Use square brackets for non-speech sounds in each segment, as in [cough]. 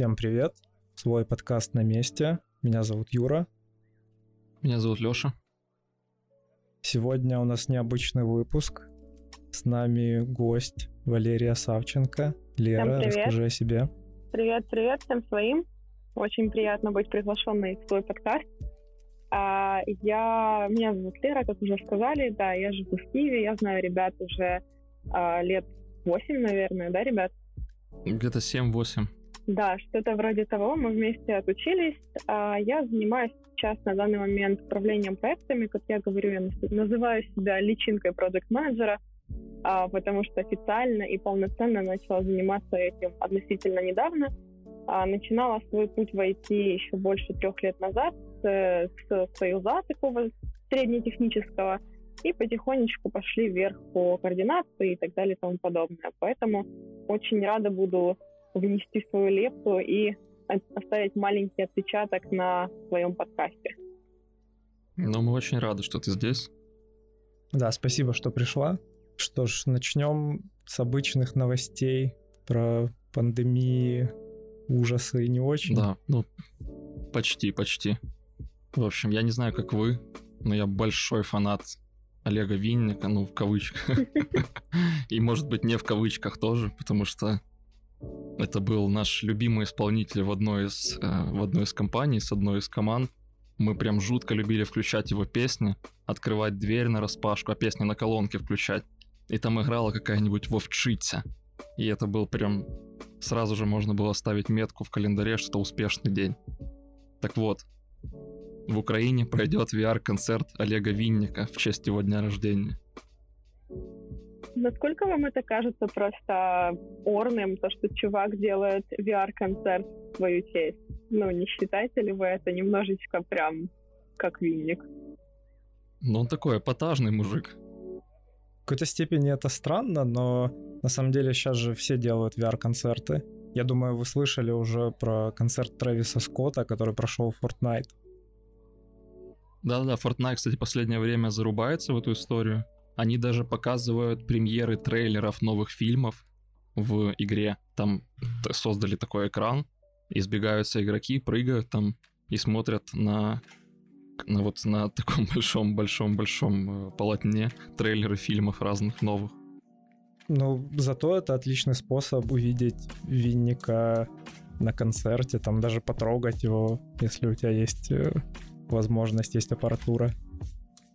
Всем привет. Свой подкаст на месте. Меня зовут Юра. Меня зовут Лёша. Сегодня у нас необычный выпуск. С нами гость Валерия Савченко. Лера, расскажи о себе. Привет, привет всем своим. Очень приятно быть приглашенной в свой подкаст. А, я, меня зовут Лера, как уже сказали, да, я живу в Киеве, я знаю ребят уже а, лет 8, наверное, да, ребят? Где-то 7-8. Да, что-то вроде того. Мы вместе отучились. А я занимаюсь сейчас на данный момент управлением проектами. Как я говорю, я называю себя личинкой проект-менеджера, а, потому что официально и полноценно начала заниматься этим относительно недавно. А, начинала свой путь в IT еще больше трех лет назад с, с союза такого среднетехнического, и потихонечку пошли вверх по координации и так далее и тому подобное. Поэтому очень рада буду внести свою лепту и оставить маленький отпечаток на своем подкасте. Ну, мы очень рады, что ты здесь. Да, спасибо, что пришла. Что ж, начнем с обычных новостей про пандемии, ужасы и не очень. Да, ну, почти, почти. В общем, я не знаю, как вы, но я большой фанат Олега Винника, ну, в кавычках. [laughs] И, может быть, не в кавычках тоже, потому что это был наш любимый исполнитель в одной из, э, в одной из компаний, с одной из команд. Мы прям жутко любили включать его песни, открывать дверь на распашку, а песни на колонке включать. И там играла какая-нибудь вовчица. И это был прям... Сразу же можно было ставить метку в календаре, что это успешный день. Так вот, в Украине пройдет VR-концерт Олега Винника в честь его дня рождения. Насколько вам это кажется просто орным, то, что чувак делает VR-концерт в свою честь? Ну, не считаете ли вы это немножечко прям как Винник? Ну, он такой эпатажный мужик. В какой-то степени это странно, но на самом деле сейчас же все делают VR-концерты. Я думаю, вы слышали уже про концерт Трэвиса Скотта, который прошел в Fortnite. Да-да, Fortnite, кстати, последнее время зарубается в эту историю. Они даже показывают премьеры трейлеров новых фильмов в игре. Там создали такой экран, избегаются игроки, прыгают там и смотрят на, на вот на [laughs] таком большом-большом-большом э, полотне трейлеры фильмов разных новых. Ну, зато это отличный способ увидеть Винника на концерте, там даже потрогать его, если у тебя есть э, возможность, есть аппаратура.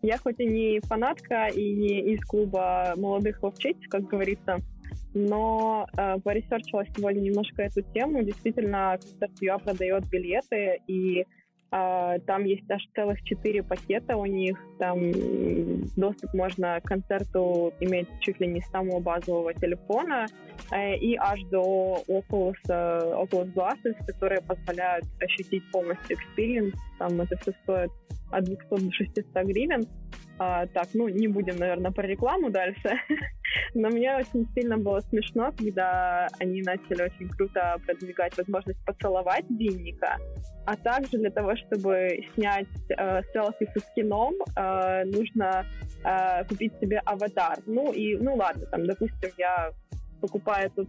Я хоть и не фанатка и не из клуба молодых вовчиц, как говорится, но э, поресерчила сегодня немножко эту тему. Действительно, концерт ЮА продает билеты, и а, там есть аж целых четыре пакета у них. Там доступ можно к концерту иметь чуть ли не с самого базового телефона э, и аж до Oculus, э, Oculus Glasses, которые позволяют ощутить полностью experience. Там это все стоит от 200 до 600 гривен. А, так, ну, не будем, наверное, про рекламу дальше. [laughs] Но мне очень сильно было смешно, когда они начали очень круто продвигать возможность поцеловать Винника, а также для того, чтобы снять э, селфи со скином, э, нужно э, купить себе аватар. Ну и, ну ладно, там, допустим, я покупаю тот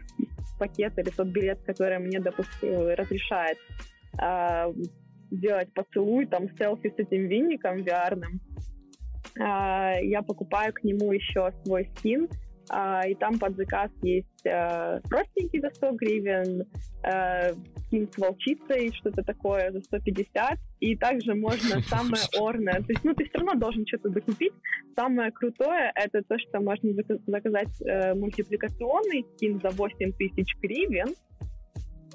пакет или тот билет, который мне, допустим, разрешает э, делать поцелуй, там, селфи с этим винником VR, а, я покупаю к нему еще свой скин, а, и там под заказ есть э, простенький за 100 гривен, э, скин с волчицей, что-то такое за 150, и также можно [laughs] самое орное, то есть, ну, ты все равно должен что-то докупить. Самое крутое — это то, что можно заказать э, мультипликационный скин за 8 тысяч гривен,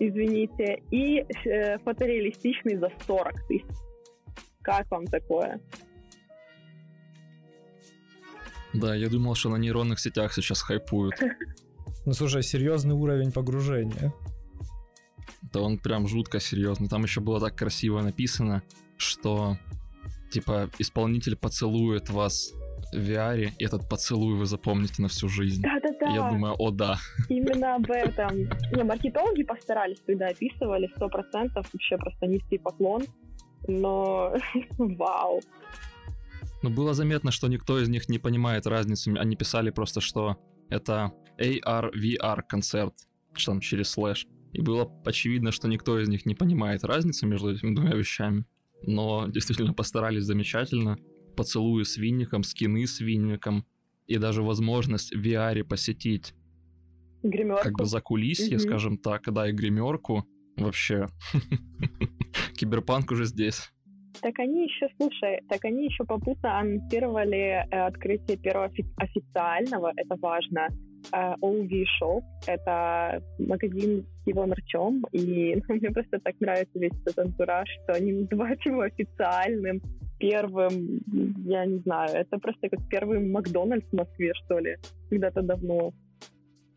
извините, и фотореалистичный за 40 тысяч. Как вам такое? Да, я думал, что на нейронных сетях сейчас хайпуют. [laughs] Ну слушай, серьезный уровень погружения. Да он прям жутко серьезный. Там еще было так красиво написано, что типа исполнитель поцелует вас VR, этот поцелуй вы запомните на всю жизнь. Да-да-да. Я думаю, о да. Именно об этом. Не, маркетологи постарались, когда описывали, сто процентов вообще просто нести поклон. Но [laughs] вау. Но было заметно, что никто из них не понимает разницу. Они писали просто, что это AR-VR концерт, что там через слэш. И было очевидно, что никто из них не понимает разницы между этими двумя вещами. Но действительно постарались замечательно. Поцелуи с винником, скины с винником. И даже возможность в VR посетить Гримерку. как бы закулисье, Мгм. скажем так, да, и гримерку. Вообще. [laughs] Киберпанк уже здесь. Так они еще, слушай, так они еще попутно анонсировали э, открытие первого офи- официального, это важно, э, OV Shop. Это магазин с его мерчом, и ну, [laughs] мне просто так нравится весь этот антураж, что они называют его официальным, первым, я не знаю, это просто как первый Макдональдс в Москве, что ли, когда-то давно.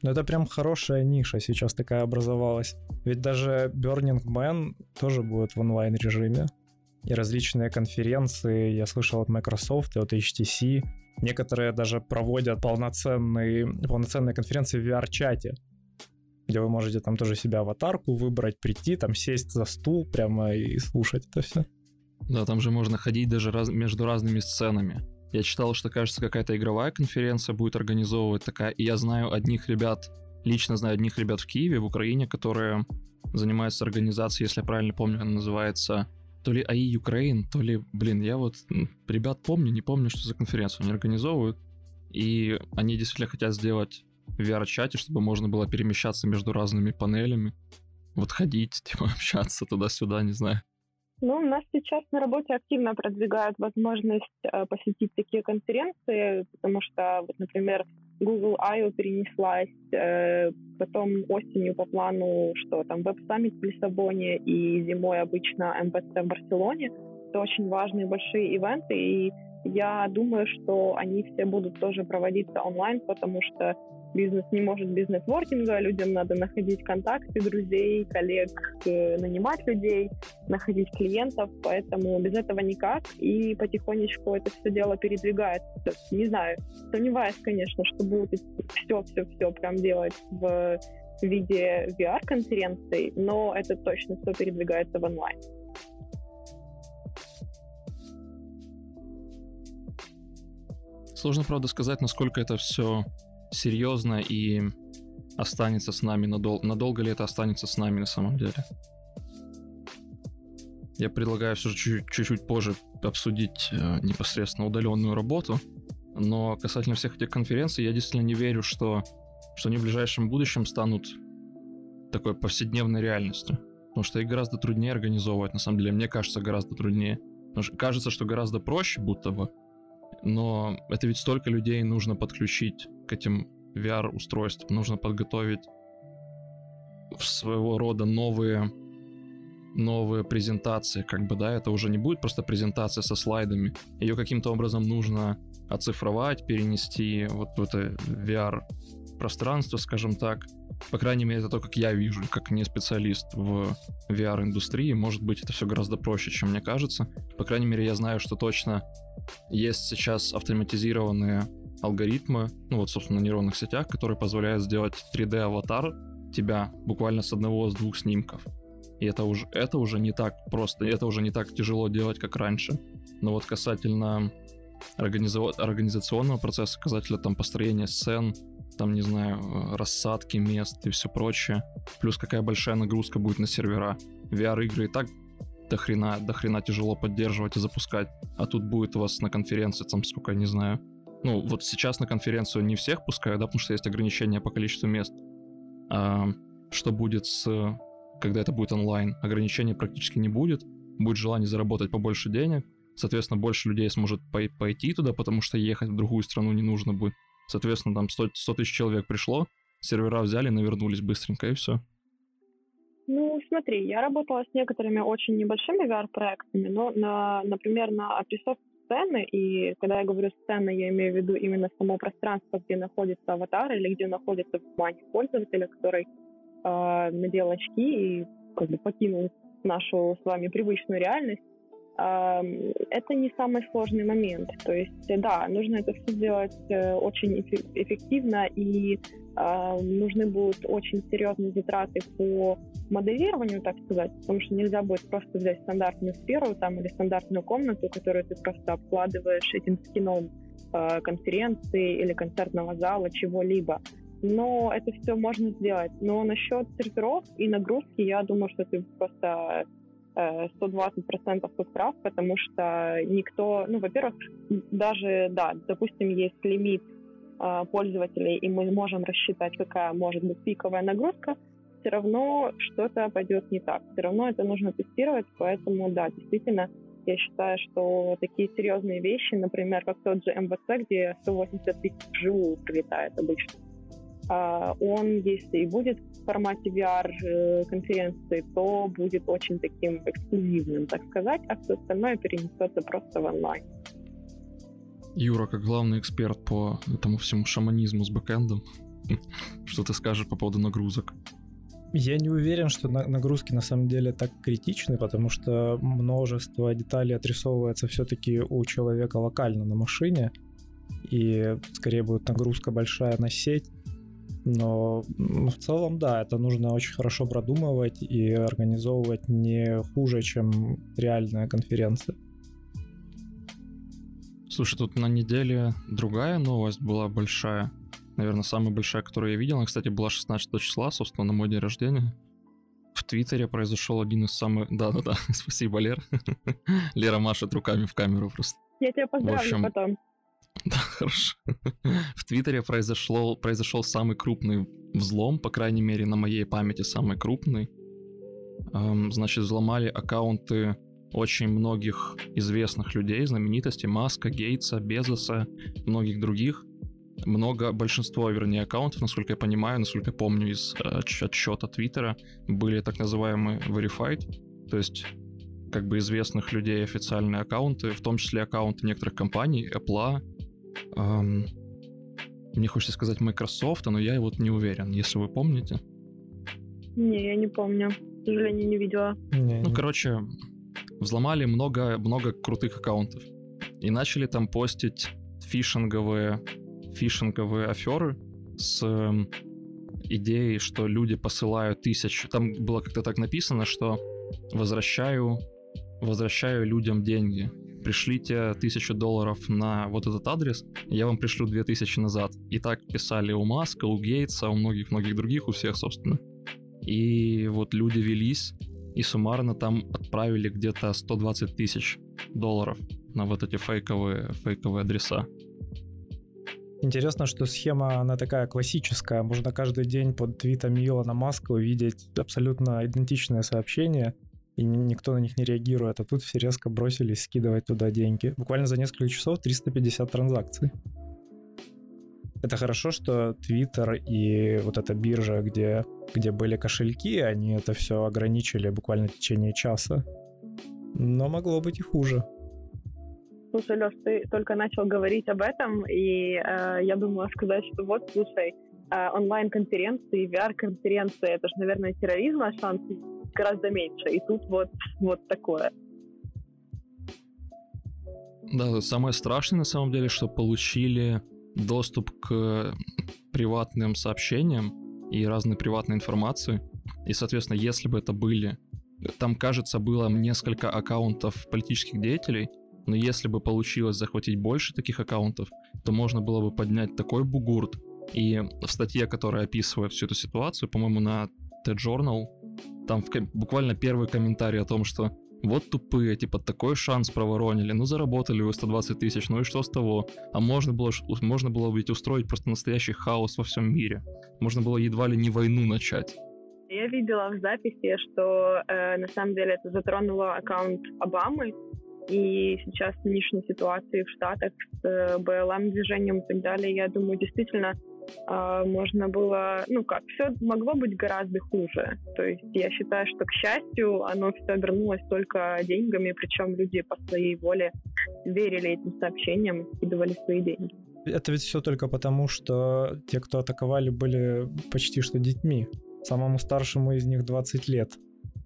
Ну, это прям хорошая ниша сейчас такая образовалась. Ведь даже Burning Man тоже будет в онлайн-режиме. И различные конференции, я слышал от Microsoft и от HTC. Некоторые даже проводят полноценные, полноценные конференции в VR-чате, где вы можете там тоже себе аватарку выбрать, прийти, там сесть за стул прямо и слушать это все. Да, там же можно ходить даже раз- между разными сценами. Я читал, что, кажется, какая-то игровая конференция будет организовывать такая. И я знаю одних ребят, лично знаю одних ребят в Киеве, в Украине, которые занимаются организацией, если я правильно помню, она называется то ли АИ Украин, то ли, блин, я вот ребят помню, не помню, что за конференцию они организовывают. И они действительно хотят сделать в VR-чате, чтобы можно было перемещаться между разными панелями. Вот ходить, [laughs] типа общаться туда-сюда, не знаю. Ну, у нас сейчас на работе активно продвигают возможность э, посетить такие конференции, потому что, вот, например, Google I.O. перенеслась, э, потом осенью по плану, что там веб-саммит в Лиссабоне и зимой обычно МВЦ в Барселоне. Это очень важные большие ивенты, и я думаю, что они все будут тоже проводиться онлайн, потому что бизнес не может без нетворкинга, людям надо находить контакты, друзей, коллег, э, нанимать людей, находить клиентов, поэтому без этого никак, и потихонечку это все дело передвигается. Не знаю, сомневаюсь, конечно, что будут все-все-все прям делать в виде VR-конференций, но это точно все передвигается в онлайн. Сложно, правда, сказать, насколько это все серьезно и останется с нами надолго. Надолго ли это останется с нами на самом деле? Я предлагаю все же чуть- чуть-чуть позже обсудить э, непосредственно удаленную работу. Но касательно всех этих конференций, я действительно не верю, что, что они в ближайшем будущем станут такой повседневной реальностью. Потому что их гораздо труднее организовывать, на самом деле. Мне кажется, гораздо труднее. Потому что кажется, что гораздо проще, будто бы. Но это ведь столько людей нужно подключить к этим VR-устройствам. Нужно подготовить своего рода новые новые презентации, как бы, да, это уже не будет просто презентация со слайдами. Ее каким-то образом нужно оцифровать, перенести вот в это VR-пространство, скажем так. По крайней мере, это то, как я вижу, как не специалист в VR-индустрии. Может быть, это все гораздо проще, чем мне кажется. По крайней мере, я знаю, что точно есть сейчас автоматизированные алгоритмы, ну вот, собственно, на нейронных сетях, которые позволяют сделать 3D-аватар тебя буквально с одного, с двух снимков. И это уже, это уже не так просто, это уже не так тяжело делать, как раньше. Но вот касательно организа- организационного процесса, касательно там построения сцен, там, не знаю, э, рассадки мест и все прочее, плюс какая большая нагрузка будет на сервера. VR-игры и так до хрена, до хрена тяжело поддерживать и запускать, а тут будет у вас на конференции, там, сколько, не знаю, ну, вот сейчас на конференцию не всех пускают, да, потому что есть ограничения по количеству мест. А, что будет с когда это будет онлайн, ограничений практически не будет, будет желание заработать побольше денег, соответственно, больше людей сможет пой- пойти туда, потому что ехать в другую страну не нужно будет. Соответственно, там 100, 100 тысяч человек пришло, сервера взяли, навернулись быстренько, и все. Ну, смотри, я работала с некоторыми очень небольшими VR-проектами, но, на, например, на отрисовке сцены, и когда я говорю сцена, я имею в виду именно само пространство, где находится аватар или где находится внимание пользователя, который э, надел очки и как бы покинул нашу с вами привычную реальность, это не самый сложный момент. То есть, да, нужно это все сделать э, очень эффе- эффективно, и нужны будут очень серьезные затраты по моделированию, так сказать, потому что нельзя будет просто взять стандартную сферу там или стандартную комнату, которую ты просто обкладываешь этим скином э, конференции или концертного зала, чего-либо. но это все можно сделать. Но насчет серверов и нагрузки, я думаю, что ты просто 120% тут прав, потому что никто, ну, во-первых, даже, да, допустим, есть лимит э, пользователей, и мы можем рассчитать, какая может быть пиковая нагрузка, все равно что-то пойдет не так. Все равно это нужно тестировать, поэтому, да, действительно, я считаю, что такие серьезные вещи, например, как тот же МВЦ, где 180 тысяч вживую прилетает обычно, он, если и будет в формате VR-конференции, э, то будет очень таким эксклюзивным, так сказать, а все остальное перенесется просто в онлайн. Юра, как главный эксперт по этому всему шаманизму с бэкэндом, [laughs] что ты скажешь по поводу нагрузок? Я не уверен, что нагрузки на самом деле так критичны, потому что множество деталей отрисовывается все-таки у человека локально на машине, и скорее будет нагрузка большая на сеть, но в целом, да, это нужно очень хорошо продумывать и организовывать не хуже, чем реальная конференция. Слушай, тут на неделе другая новость была большая. Наверное, самая большая, которую я видел. Она, кстати, была 16 числа, собственно, на мой день рождения. В Твиттере произошел один из самых... Да-да-да, [laughs] спасибо, Лер. [laughs] Лера машет руками в камеру просто. Я тебя поздравлю в общем, потом. [laughs] Да, хорошо. В Твиттере произошло, произошел самый крупный взлом, по крайней мере, на моей памяти самый крупный. Эм, значит, взломали аккаунты очень многих известных людей, знаменитостей, Маска, Гейтса, Безоса, многих других. Много, большинство, вернее, аккаунтов, насколько я понимаю, насколько я помню из э, отчета Твиттера, были так называемые verified, то есть как бы известных людей официальные аккаунты, в том числе аккаунты некоторых компаний, Apple, эм, мне хочется сказать Microsoft, но я вот не уверен, если вы помните. Не, я не помню. К сожалению, не видела. Не, ну, не. короче, взломали много, много крутых аккаунтов. И начали там постить фишинговые, фишинговые аферы с э, идеей, что люди посылают тысячу. Там было как-то так написано, что возвращаю, возвращаю людям деньги пришлите тысячу долларов на вот этот адрес, я вам пришлю две тысячи назад. И так писали у Маска, у Гейтса, у многих-многих других, у всех, собственно. И вот люди велись, и суммарно там отправили где-то 120 тысяч долларов на вот эти фейковые, фейковые адреса. Интересно, что схема, она такая классическая. Можно каждый день под твитом Илона Маска увидеть абсолютно идентичное сообщение, и никто на них не реагирует, а тут все резко бросились скидывать туда деньги. Буквально за несколько часов 350 транзакций. Это хорошо, что Twitter и вот эта биржа, где, где были кошельки, они это все ограничили буквально в течение часа. Но могло быть и хуже. Слушай, Леш, ты только начал говорить об этом, и э, я думала сказать, что вот, слушай, онлайн-конференции, VR-конференции, это же, наверное, терроризм, а шанс гораздо меньше. И тут вот, вот такое. Да, самое страшное на самом деле, что получили доступ к приватным сообщениям и разной приватной информации. И, соответственно, если бы это были... Там, кажется, было несколько аккаунтов политических деятелей, но если бы получилось захватить больше таких аккаунтов, то можно было бы поднять такой бугурт. И в статье, которая описывает всю эту ситуацию, по-моему, на TED-Journal, там в, буквально первый комментарий о том, что вот тупые, типа, такой шанс проворонили, ну заработали вы 120 тысяч, ну и что с того? А можно было, можно было ведь устроить просто настоящий хаос во всем мире. Можно было едва ли не войну начать. Я видела в записи, что э, на самом деле это затронуло аккаунт Обамы, и сейчас нынешней ситуации в Штатах с э, БЛМ-движением и так далее, я думаю, действительно можно было, ну как, все могло быть гораздо хуже. То есть я считаю, что, к счастью, оно все вернулось только деньгами, причем люди по своей воле верили этим сообщениям и скидывали свои деньги. Это ведь все только потому, что те, кто атаковали, были почти что детьми. Самому старшему из них 20 лет.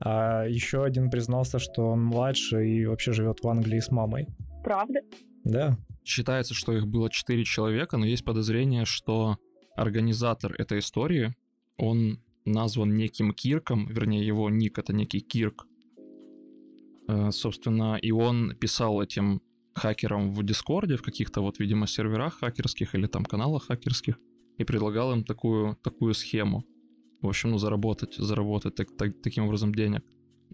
А еще один признался, что он младше и вообще живет в Англии с мамой. Правда? Да. Считается, что их было 4 человека, но есть подозрение, что организатор этой истории, он назван неким Кирком, вернее, его ник — это некий Кирк. Э, собственно, и он писал этим хакерам в Дискорде, в каких-то вот, видимо, серверах хакерских или там каналах хакерских, и предлагал им такую, такую схему. В общем, ну, заработать, заработать так, так, таким образом денег.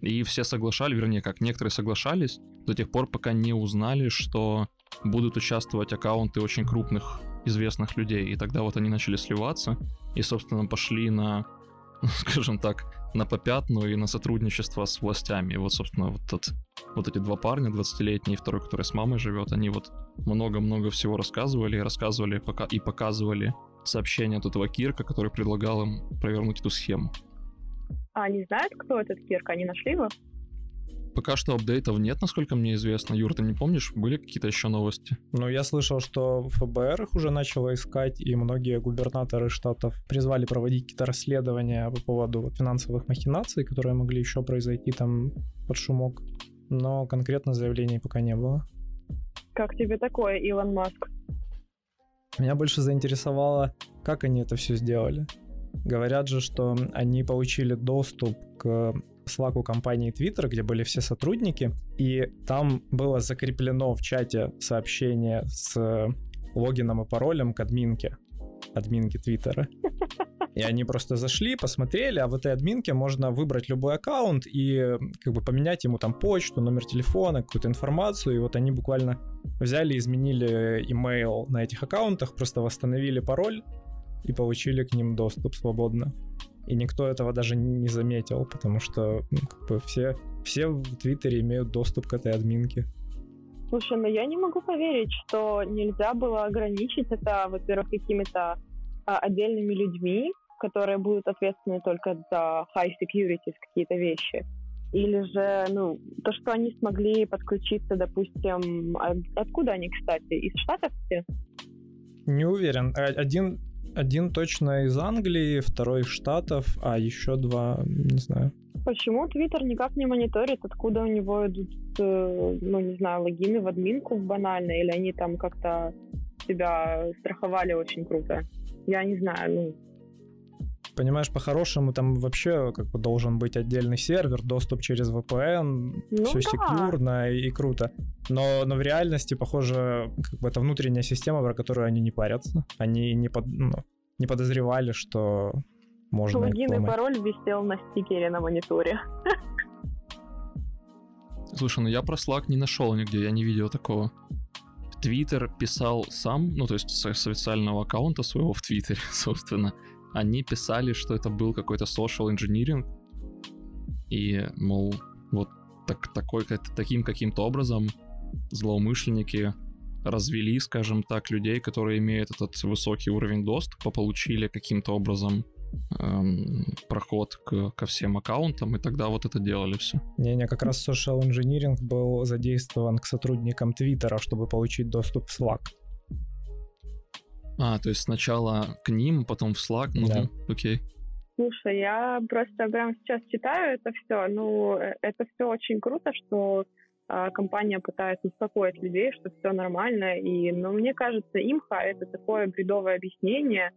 И все соглашали, вернее, как некоторые соглашались до тех пор, пока не узнали, что будут участвовать аккаунты очень крупных известных людей. И тогда вот они начали сливаться и, собственно, пошли на, [laughs] скажем так, на попятную и на сотрудничество с властями. И вот, собственно, вот, тот, вот эти два парня, 20-летний и второй, который с мамой живет, они вот много-много всего рассказывали, рассказывали пока, и показывали сообщение от этого Кирка, который предлагал им провернуть эту схему. А они знают, кто этот Кирк? Они нашли его? Пока что апдейтов нет, насколько мне известно. Юр, ты не помнишь, были какие-то еще новости? Ну, я слышал, что ФБР их уже начало искать, и многие губернаторы штатов призвали проводить какие-то расследования по поводу финансовых махинаций, которые могли еще произойти там под шумок. Но конкретно заявлений пока не было. Как тебе такое, Илон Маск? Меня больше заинтересовало, как они это все сделали. Говорят же, что они получили доступ к Slack компании Twitter, где были все сотрудники, и там было закреплено в чате сообщение с логином и паролем к админке, админке Твиттера. И они просто зашли, посмотрели, а в этой админке можно выбрать любой аккаунт и как бы поменять ему там почту, номер телефона, какую-то информацию. И вот они буквально взяли, изменили имейл на этих аккаунтах, просто восстановили пароль и получили к ним доступ свободно и никто этого даже не заметил, потому что ну, как бы все, все в Твиттере имеют доступ к этой админке. Слушай, ну я не могу поверить, что нельзя было ограничить это, во-первых, какими-то а, отдельными людьми, которые будут ответственны только за high security какие-то вещи. Или же, ну, то, что они смогли подключиться, допустим, от, откуда они, кстати, из Штатов все? Не уверен. Один один точно из Англии, второй из Штатов, а еще два, не знаю. Почему Твиттер никак не мониторит, откуда у него идут, э, ну, не знаю, логины в админку банально, или они там как-то себя страховали очень круто? Я не знаю, ну, Понимаешь, по-хорошему там вообще как бы должен быть отдельный сервер, доступ через VPN, ну, все да. секьюрно и, и круто. Но, но в реальности, похоже, как бы это внутренняя система, про которую они не парятся. Они не, под, ну, не подозревали, что можно Логин и пароль висел на стикере на мониторе. Слушай, ну я про Slack не нашел нигде, я не видел такого. Твиттер писал сам, ну то есть с, с официального аккаунта своего в Твиттере, [laughs] собственно, они писали, что это был какой-то social engineering, и, мол, вот так, такой, таким каким-то образом злоумышленники развели, скажем так, людей, которые имеют этот высокий уровень доступа, получили каким-то образом эм, проход к, ко всем аккаунтам, и тогда вот это делали все. Не-не, как раз social engineering был задействован к сотрудникам Твиттера, чтобы получить доступ в Slack. А, то есть сначала к ним, потом в Slack, ну, да. окей. Слушай, я просто прямо сейчас читаю это все. Ну, э, это все очень круто, что э, компания пытается успокоить людей, что все нормально. И, ну, мне кажется, имха это такое бредовое объяснение.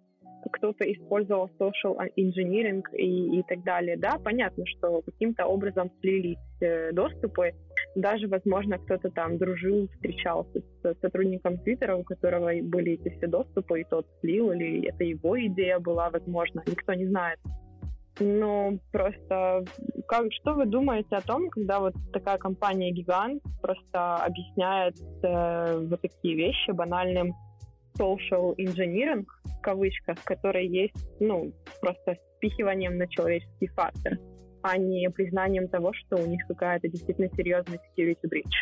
Кто-то использовал social engineering и, и так далее. Да, понятно, что каким-то образом слились э, доступы, даже, возможно, кто-то там дружил, встречался с сотрудником Твиттера, у которого были эти все доступы, и тот слил, или это его идея была, возможно, никто не знает. Ну, просто как, что вы думаете о том, когда вот такая компания-гигант просто объясняет э, вот такие вещи банальным social engineering, в кавычках, которые есть, ну, просто спихиванием на человеческий фактор а не признанием того, что у них какая-то действительно серьезная security breach.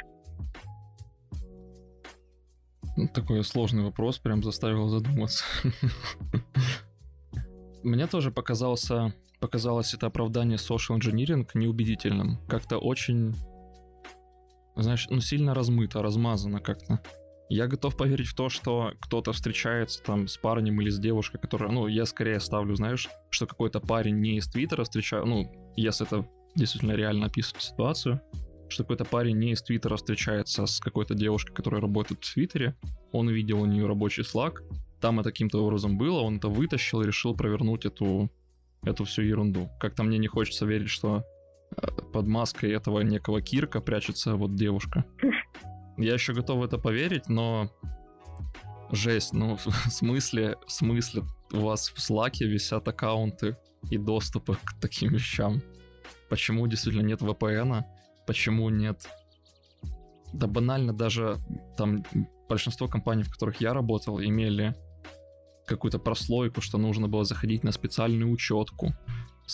Такой сложный вопрос, прям заставил задуматься. Мне тоже показался, показалось это оправдание social engineering неубедительным. Как-то очень, знаешь, ну сильно размыто, размазано как-то. Я готов поверить в то, что кто-то встречается там с парнем или с девушкой, которая, ну, я скорее ставлю, знаешь, что какой-то парень не из Твиттера встречает, ну, если это действительно реально описывает ситуацию, что какой-то парень не из Твиттера встречается с какой-то девушкой, которая работает в Твиттере, он видел у нее рабочий слаг, там это каким-то образом было, он это вытащил и решил провернуть эту, эту всю ерунду. Как-то мне не хочется верить, что э, под маской этого некого Кирка прячется вот девушка. [laughs] Я еще готов в это поверить, но жесть, ну [laughs] в смысле, в смысле у вас в Slack висят аккаунты и доступы к таким вещам? Почему действительно нет VPN? Почему нет... Да банально даже там большинство компаний, в которых я работал, имели какую-то прослойку, что нужно было заходить на специальную учетку,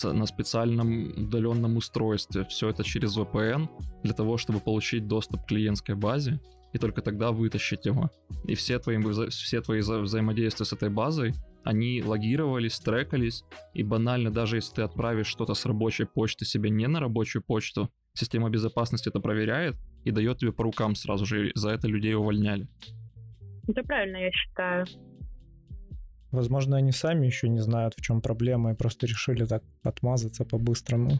на специальном удаленном устройстве. Все это через VPN для того, чтобы получить доступ к клиентской базе и только тогда вытащить его. И все твои, все твои вза взаимодействия с этой базой, они логировались, трекались, и банально даже если ты отправишь что-то с рабочей почты себе не на рабочую почту, система безопасности это проверяет и дает тебе по рукам сразу же, и за это людей увольняли. Это правильно, я считаю. Возможно, они сами еще не знают, в чем проблема, и просто решили так отмазаться по-быстрому.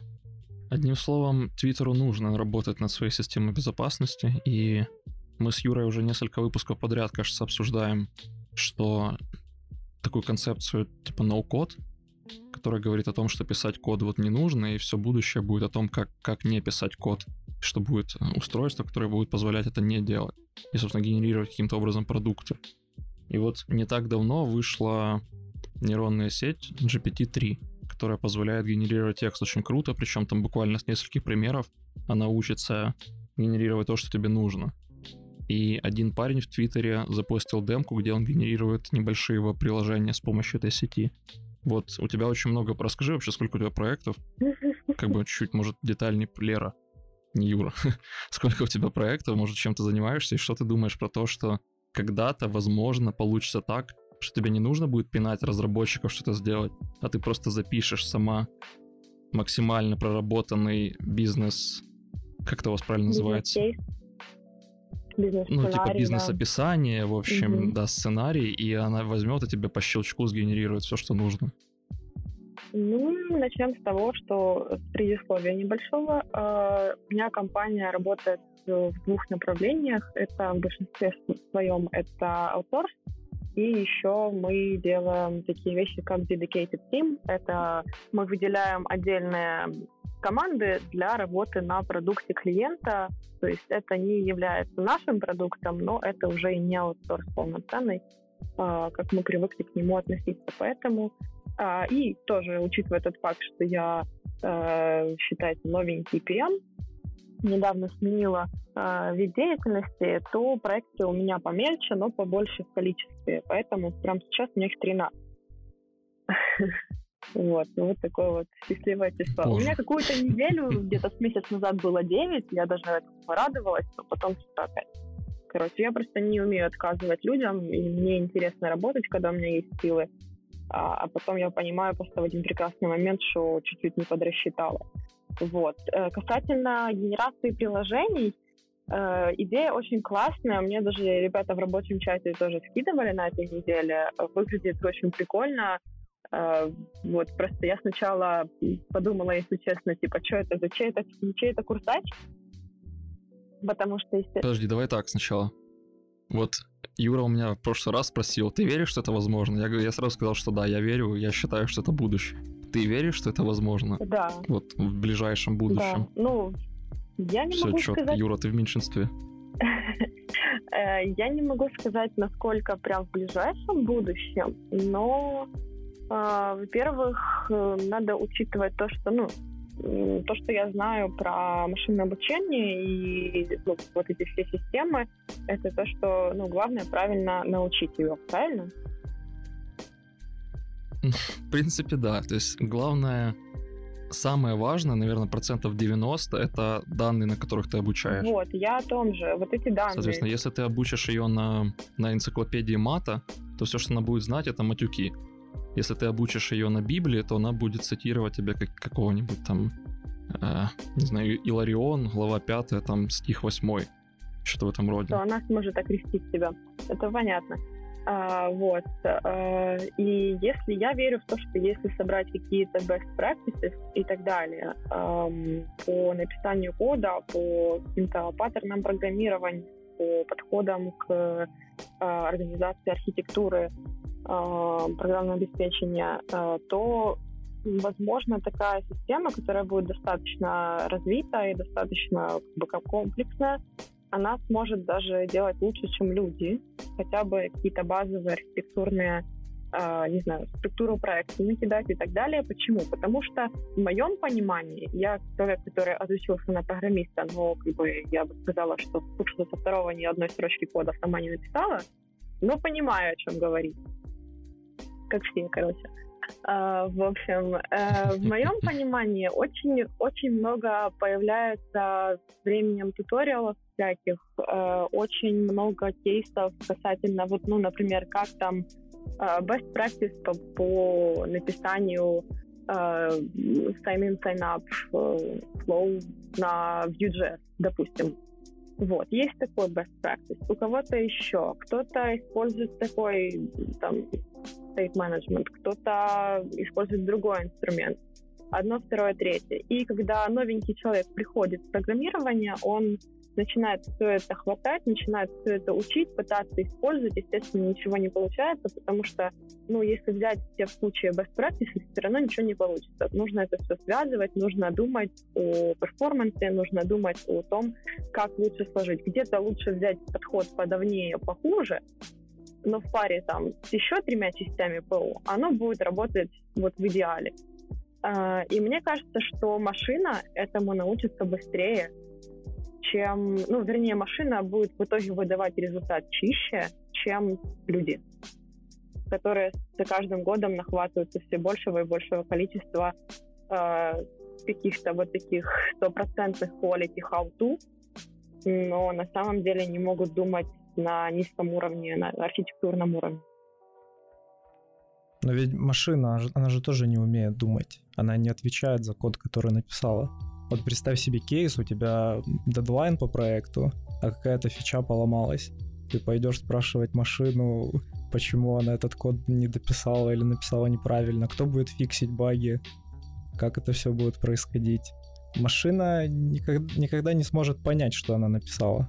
Одним словом, Твиттеру нужно работать над своей системой безопасности, и мы с Юрой уже несколько выпусков подряд, кажется, обсуждаем, что такую концепцию типа no-code, которая говорит о том, что писать код вот не нужно, и все будущее будет о том, как, как не писать код, что будет э, устройство, которое будет позволять это не делать, и, собственно, генерировать каким-то образом продукты. И вот не так давно вышла нейронная сеть GPT-3, которая позволяет генерировать текст очень круто, причем там буквально с нескольких примеров она учится генерировать то, что тебе нужно. И один парень в Твиттере запостил демку, где он генерирует небольшие приложения с помощью этой сети. Вот у тебя очень много... Расскажи вообще, сколько у тебя проектов? Как бы чуть-чуть, может, детальнее Лера, не Юра. [laughs] сколько у тебя проектов, может, чем ты занимаешься, и что ты думаешь про то, что когда-то, возможно, получится так, что тебе не нужно будет пинать разработчиков что-то сделать, а ты просто запишешь сама максимально проработанный бизнес, как это у вас правильно называется? бизнес Ну, типа бизнес-описание, да. в общем, угу. да, сценарий, и она возьмет и тебе по щелчку сгенерирует все, что нужно. Ну, начнем с того, что с предисловия небольшого. Э, у меня компания работает в двух направлениях. Это в большинстве своем это аутсорс, и еще мы делаем такие вещи, как dedicated team. Это мы выделяем отдельные команды для работы на продукте клиента. То есть это не является нашим продуктом, но это уже и не аутсорс полноценный, а, как мы привыкли к нему относиться. Поэтому а, и тоже учитывая тот факт, что я а, считается новенький PM, недавно сменила вид деятельности, то проекты у меня помельче, но побольше в количестве. Поэтому прямо сейчас у них 13. Вот, ну вот такое вот счастливое число. Боже. У меня какую-то неделю, где-то с месяц назад было 9, я даже этому порадовалась, но потом что-то опять. Короче, я просто не умею отказывать людям, и мне интересно работать, когда у меня есть силы. А, а потом я понимаю просто в один прекрасный момент, что чуть-чуть не подрасчитала. Вот. Э, касательно генерации приложений, э, идея очень классная. Мне даже ребята в рабочем чате тоже скидывали на этой неделе. Выглядит очень прикольно. А, вот, просто я сначала подумала, если честно, типа, что это за чей это, чей это курсач? Потому что... Если... Подожди, давай так сначала. Вот Юра у меня в прошлый раз спросил, ты веришь, что это возможно? Я, я сразу сказал, что да, я верю, я считаю, что это будущее. Ты веришь, что это возможно? Да. Вот в ближайшем будущем. Да, ну, я не Все могу четко, сказать... Юра, ты в меньшинстве. [laughs] Э, я не могу сказать, насколько прям в ближайшем будущем, но а, во-первых, э, надо учитывать то, что, ну, то, что я знаю про машинное обучение и ну, вот эти все системы, это то, что, ну, главное правильно научить ее, правильно? В принципе, да. То есть главное, самое важное, наверное, процентов 90 это данные, на которых ты обучаешь. Вот, я о том же. Вот эти данные. Соответственно, если ты обучишь ее на, на энциклопедии мата, то все, что она будет знать, это матюки. Если ты обучишь ее на Библии, то она будет цитировать тебе как какого-нибудь там, э, не знаю, Иларион, глава 5, там стих 8, что-то в этом роде. То она сможет окрестить себя. Это понятно. А, вот. А, и если я верю в то, что если собрать какие-то best practices и так далее а, по написанию кода, по каким-то паттернам программирования, по подходам к а, организации архитектуры, а, программного обеспечения, а, то возможно такая система, которая будет достаточно развита и достаточно как бы, комплексная, она сможет даже делать лучше, чем люди, хотя бы какие-то базовые архитектурные э, не знаю, структуру проекта накидать и так далее. Почему? Потому что в моем понимании, я человек, который отучился на программиста, но как бы я бы сказала, что слушала со второго ни одной строчки кода сама не написала, но понимаю, о чем говорить. Как все, короче. Uh, в общем, uh, в моем [laughs] понимании очень, очень много появляется временем туториалов всяких, uh, очень много кейсов касательно, вот, ну, например, как там best practice по, по написанию sign-in, sign-up flow на Vue.js, допустим. Вот, есть такой best practice. У кого-то еще. Кто-то использует такой там management, кто-то использует другой инструмент. Одно, второе, третье. И когда новенький человек приходит в программирование, он начинает все это хватать, начинает все это учить, пытаться использовать, естественно, ничего не получается, потому что, ну, если взять все в случае best practices, все равно ничего не получится. Нужно это все связывать, нужно думать о перформансе, нужно думать о том, как лучше сложить. Где-то лучше взять подход подавнее, похуже, но в паре там с еще тремя частями ПО, оно будет работать вот в идеале. А, и мне кажется, что машина этому научится быстрее, чем, ну, вернее, машина будет в итоге выдавать результат чище, чем люди, которые за каждым годом нахватываются все большего и большего количества э, каких-то вот таких стопроцентных quality how-to, но на самом деле не могут думать на низком уровне, на архитектурном уровне. Но ведь машина, она же тоже не умеет думать. Она не отвечает за код, который написала. Вот представь себе кейс, у тебя дедлайн по проекту, а какая-то фича поломалась. Ты пойдешь спрашивать машину, почему она этот код не дописала или написала неправильно, кто будет фиксить баги, как это все будет происходить. Машина никогда, никогда не сможет понять, что она написала.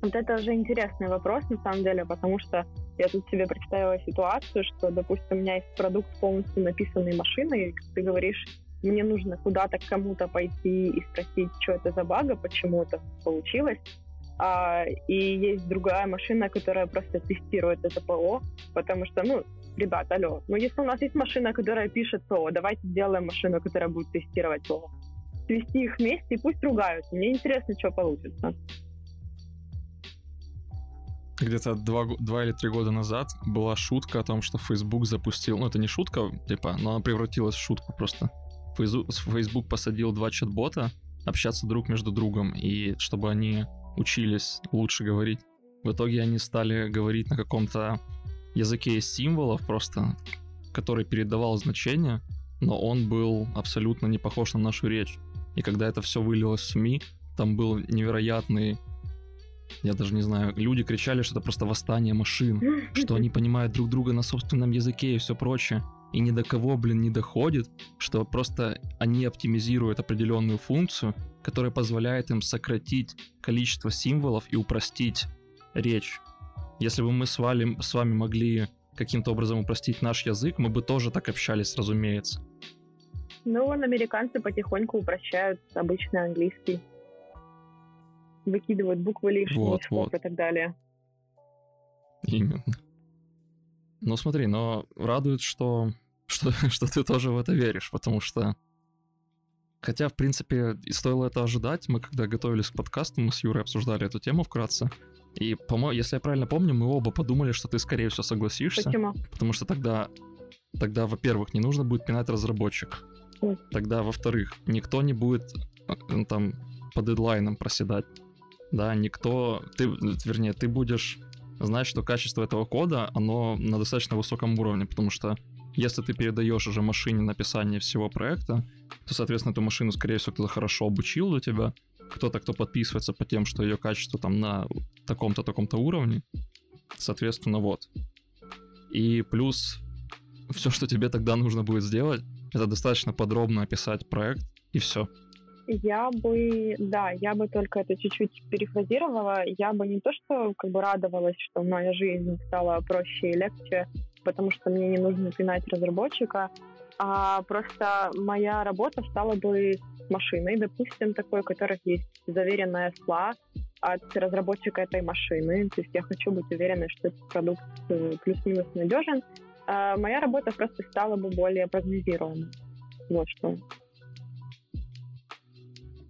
Вот это уже интересный вопрос, на самом деле, потому что я тут себе представила ситуацию, что, допустим, у меня есть продукт полностью написанный машиной, и ты говоришь, мне нужно куда-то кому-то пойти и спросить, что это за бага, почему это получилось. А, и есть другая машина, которая просто тестирует это ПО, потому что, ну, ребят, алло, ну если у нас есть машина, которая пишет ПО, давайте сделаем машину, которая будет тестировать ПО. Свести их вместе и пусть ругаются. Мне интересно, что получится. Где-то два, два или три года назад была шутка о том, что Facebook запустил... Ну, это не шутка, типа, но она превратилась в шутку просто Facebook посадил два чат-бота общаться друг между другом, и чтобы они учились лучше говорить. В итоге они стали говорить на каком-то языке из символов просто, который передавал значение, но он был абсолютно не похож на нашу речь. И когда это все вылилось в СМИ, там был невероятный я даже не знаю, люди кричали, что это просто восстание машин, что они [laughs] понимают друг друга на собственном языке и все прочее и ни до кого, блин, не доходит, что просто они оптимизируют определенную функцию, которая позволяет им сократить количество символов и упростить речь. Если бы мы с вами, с вами могли каким-то образом упростить наш язык, мы бы тоже так общались, разумеется. Ну, американцы потихоньку упрощают обычный английский. Выкидывают буквы лишние, вот, вот. и так далее. Именно. Ну смотри, но радует, что, что, [laughs] что ты тоже в это веришь, потому что... Хотя, в принципе, и стоило это ожидать. Мы, когда готовились к подкасту, мы с Юрой обсуждали эту тему вкратце. И, по-моему, если я правильно помню, мы оба подумали, что ты, скорее всего, согласишься. Почему? Потому что тогда, тогда во-первых, не нужно будет пинать разработчик. Тогда, во-вторых, никто не будет э, там по дедлайнам проседать. Да, никто... Ты, вернее, ты будешь знать, что качество этого кода, оно на достаточно высоком уровне, потому что если ты передаешь уже машине написание всего проекта, то, соответственно, эту машину, скорее всего, кто-то хорошо обучил для тебя, кто-то, кто подписывается по тем, что ее качество там на таком-то, таком-то уровне. Соответственно, вот. И плюс все, что тебе тогда нужно будет сделать, это достаточно подробно описать проект, и все. Я бы, да, я бы только это чуть-чуть перефразировала. Я бы не то, что как бы радовалась, что моя жизнь стала проще и легче, потому что мне не нужно пинать разработчика, а просто моя работа стала бы машиной, допустим, такой, у которых есть заверенная SLA, от разработчика этой машины. То есть я хочу быть уверенной, что этот продукт э, плюс-минус надежен. А моя работа просто стала бы более прогнозируемой. Вот что.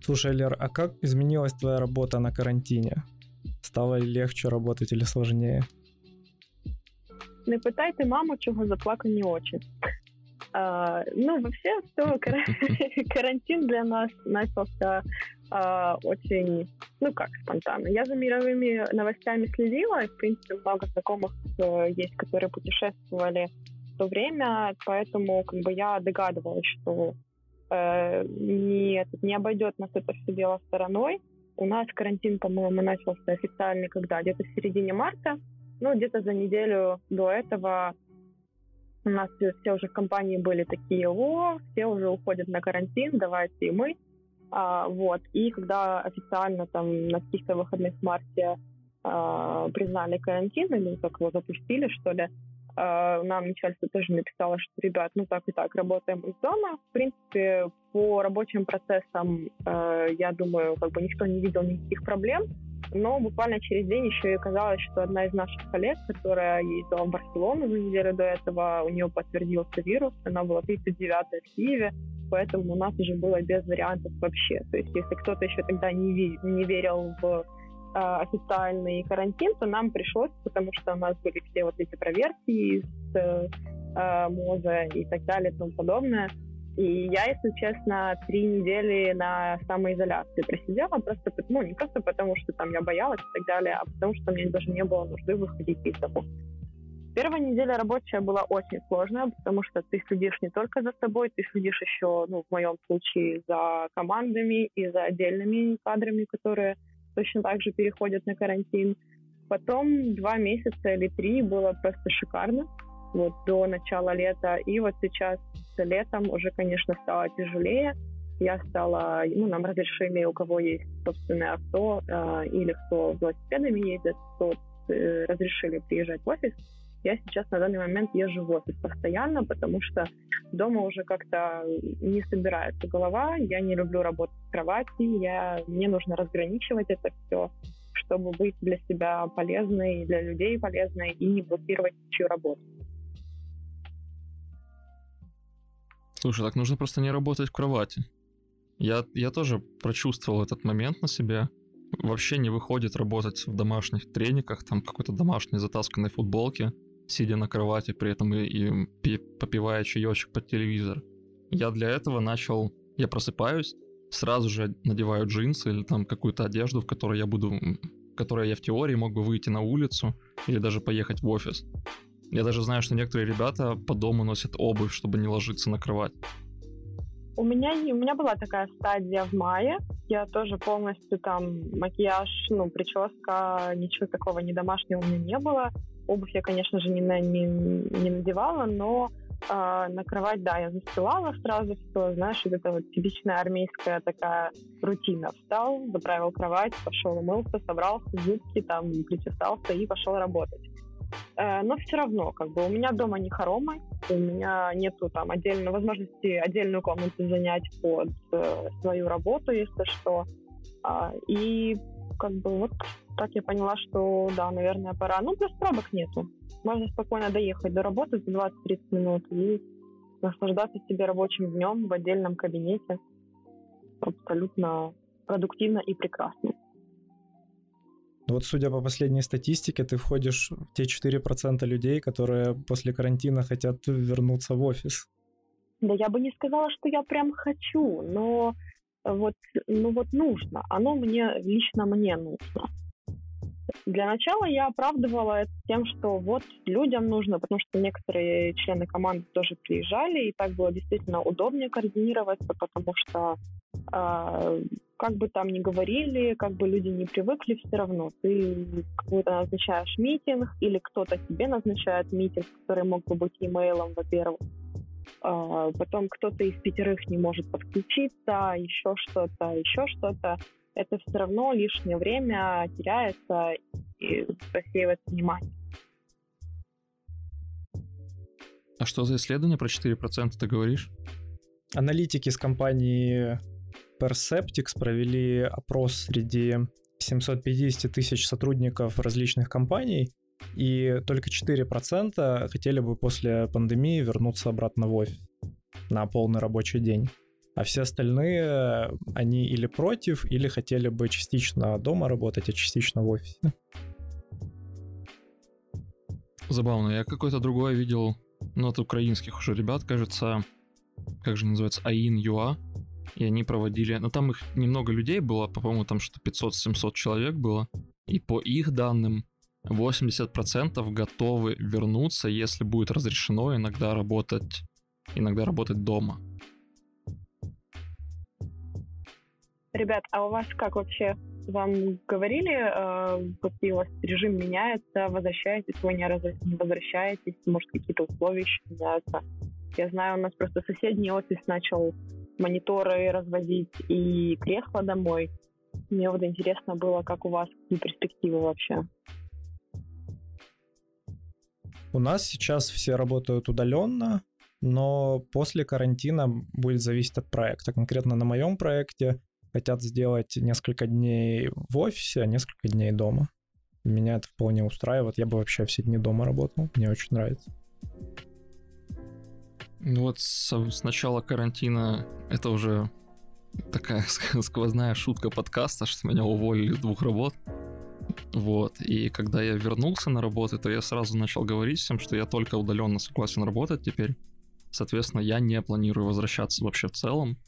Слушай, Лер, а как изменилась твоя работа на карантине? Стало ли легче работать или сложнее? Не питайте маму, чого заплакані очі. А, ну, вообще, все, [laughs] карантин для нас начался а, очень, ну как, спонтанно. Я за мировыми новостями следила, и, в принципе, много знакомых э, есть, которые путешествовали в то время, поэтому как бы я догадывалась, что э, не, не обойдет нас это все дело стороной. У нас карантин, по-моему, начался официальный когда? Где-то в середине марта. Ну, где-то за неделю до этого у нас все уже в компании были такие, о, все уже уходят на карантин, давайте и мы. А, вот. И когда официально там на каких-то выходных в марте а, признали карантин, или как его запустили, что ли, нам начальство тоже написало, что, ребят, ну так и так, работаем из дома. В принципе, по рабочим процессам, а, я думаю, как бы никто не видел никаких проблем. Но буквально через день еще и оказалось, что одна из наших коллег, которая ездила в Барселону за неделю до этого, у нее подтвердился вирус, она была 39-я в Киеве, поэтому у нас уже было без вариантов вообще. То есть если кто-то еще тогда не, не верил в э, официальный карантин, то нам пришлось, потому что у нас были все вот эти проверки с э, МОЗа и так далее и тому подобное. И я, если честно, три недели на самоизоляции просидела, просто, ну, не просто потому, что там я боялась и так далее, а потому что мне даже не было нужды выходить из дома. Первая неделя рабочая была очень сложная, потому что ты следишь не только за собой, ты следишь еще, ну, в моем случае, за командами и за отдельными кадрами, которые точно так же переходят на карантин. Потом два месяца или три было просто шикарно, вот до начала лета. И вот сейчас летом уже, конечно, стало тяжелее. Я стала, ну, нам разрешили, у кого есть собственное авто э, или кто велосипедами ездит, то э, разрешили приезжать в офис. Я сейчас на данный момент езжу в офис постоянно, потому что дома уже как-то не собирается голова. Я не люблю работать в кровати. Я, мне нужно разграничивать это все, чтобы быть для себя полезной, для людей полезной и не блокировать чью работу. Слушай, так нужно просто не работать в кровати. Я, я тоже прочувствовал этот момент на себе. Вообще не выходит работать в домашних трениках, там какой-то домашней затасканной футболке, сидя на кровати, при этом и, и попивая чаечек под телевизор. Я для этого начал... Я просыпаюсь, сразу же надеваю джинсы или там какую-то одежду, в которой я буду... в которой я в теории мог бы выйти на улицу или даже поехать в офис. Я даже знаю, что некоторые ребята по дому носят обувь, чтобы не ложиться на кровать. У меня, у меня была такая стадия в мае. Я тоже полностью там макияж, ну, прическа, ничего такого не домашнего у меня не было. Обувь я, конечно же, не, не, не надевала, но э, на кровать, да, я застилала сразу все, знаешь, это вот типичная армейская такая рутина. Встал, заправил кровать, пошел умылся, собрался, зубки там, причесался и пошел работать. Э, но все равно, как бы у меня дома не хоромы, у меня нету там отдельной возможности отдельную комнату занять под э, свою работу, если что. А, и как бы вот так я поняла, что да, наверное, пора. Ну, плюс пробок нету. Можно спокойно доехать до работы за 20-30 минут и наслаждаться себе рабочим днем в отдельном кабинете. Абсолютно продуктивно и прекрасно. Ну вот судя по последней статистике, ты входишь в те 4% людей, которые после карантина хотят вернуться в офис. Да я бы не сказала, что я прям хочу, но вот, ну вот нужно. Оно мне, лично мне нужно. Для начала я оправдывала это тем, что вот людям нужно, потому что некоторые члены команды тоже приезжали, и так было действительно удобнее координироваться, потому что э, как бы там ни говорили, как бы люди не привыкли, все равно ты какой-то назначаешь митинг, или кто-то тебе назначает митинг, который мог бы быть имейлом, во-первых. А, потом кто-то из пятерых не может подключиться, еще что-то, еще что-то. Это все равно лишнее время теряется и рассеивается внимание. А что за исследование про 4% ты говоришь? Аналитики с компании Perceptics провели опрос среди 750 тысяч сотрудников различных компаний, и только 4% хотели бы после пандемии вернуться обратно в офис на полный рабочий день. А все остальные, они или против, или хотели бы частично дома работать, а частично в офисе. Забавно. Я какой-то другой видел, ну, от украинских уже ребят, кажется, как же называется, АИН ЮА, и они проводили, ну, там их немного людей было, по-моему, там что 500-700 человек было, и по их данным 80% готовы вернуться, если будет разрешено иногда работать, иногда работать дома. Ребят, а у вас как вообще? Вам говорили, э, какие у вас режим меняется, возвращаетесь вы, не возвращаетесь, может, какие-то условия еще меняются? Я знаю, у нас просто соседний офис начал мониторы развозить и кресло домой. Мне вот интересно было, как у вас, какие перспективы вообще? У нас сейчас все работают удаленно, но после карантина будет зависеть от проекта. Конкретно на моем проекте хотят сделать несколько дней в офисе, а несколько дней дома. Меня это вполне устраивает. Я бы вообще все дни дома работал. Мне очень нравится. Ну вот с, с начала карантина это уже такая сквозная шутка подкаста, что меня уволили с двух работ. Вот. И когда я вернулся на работу, то я сразу начал говорить всем, что я только удаленно согласен работать теперь. Соответственно, я не планирую возвращаться вообще в целом,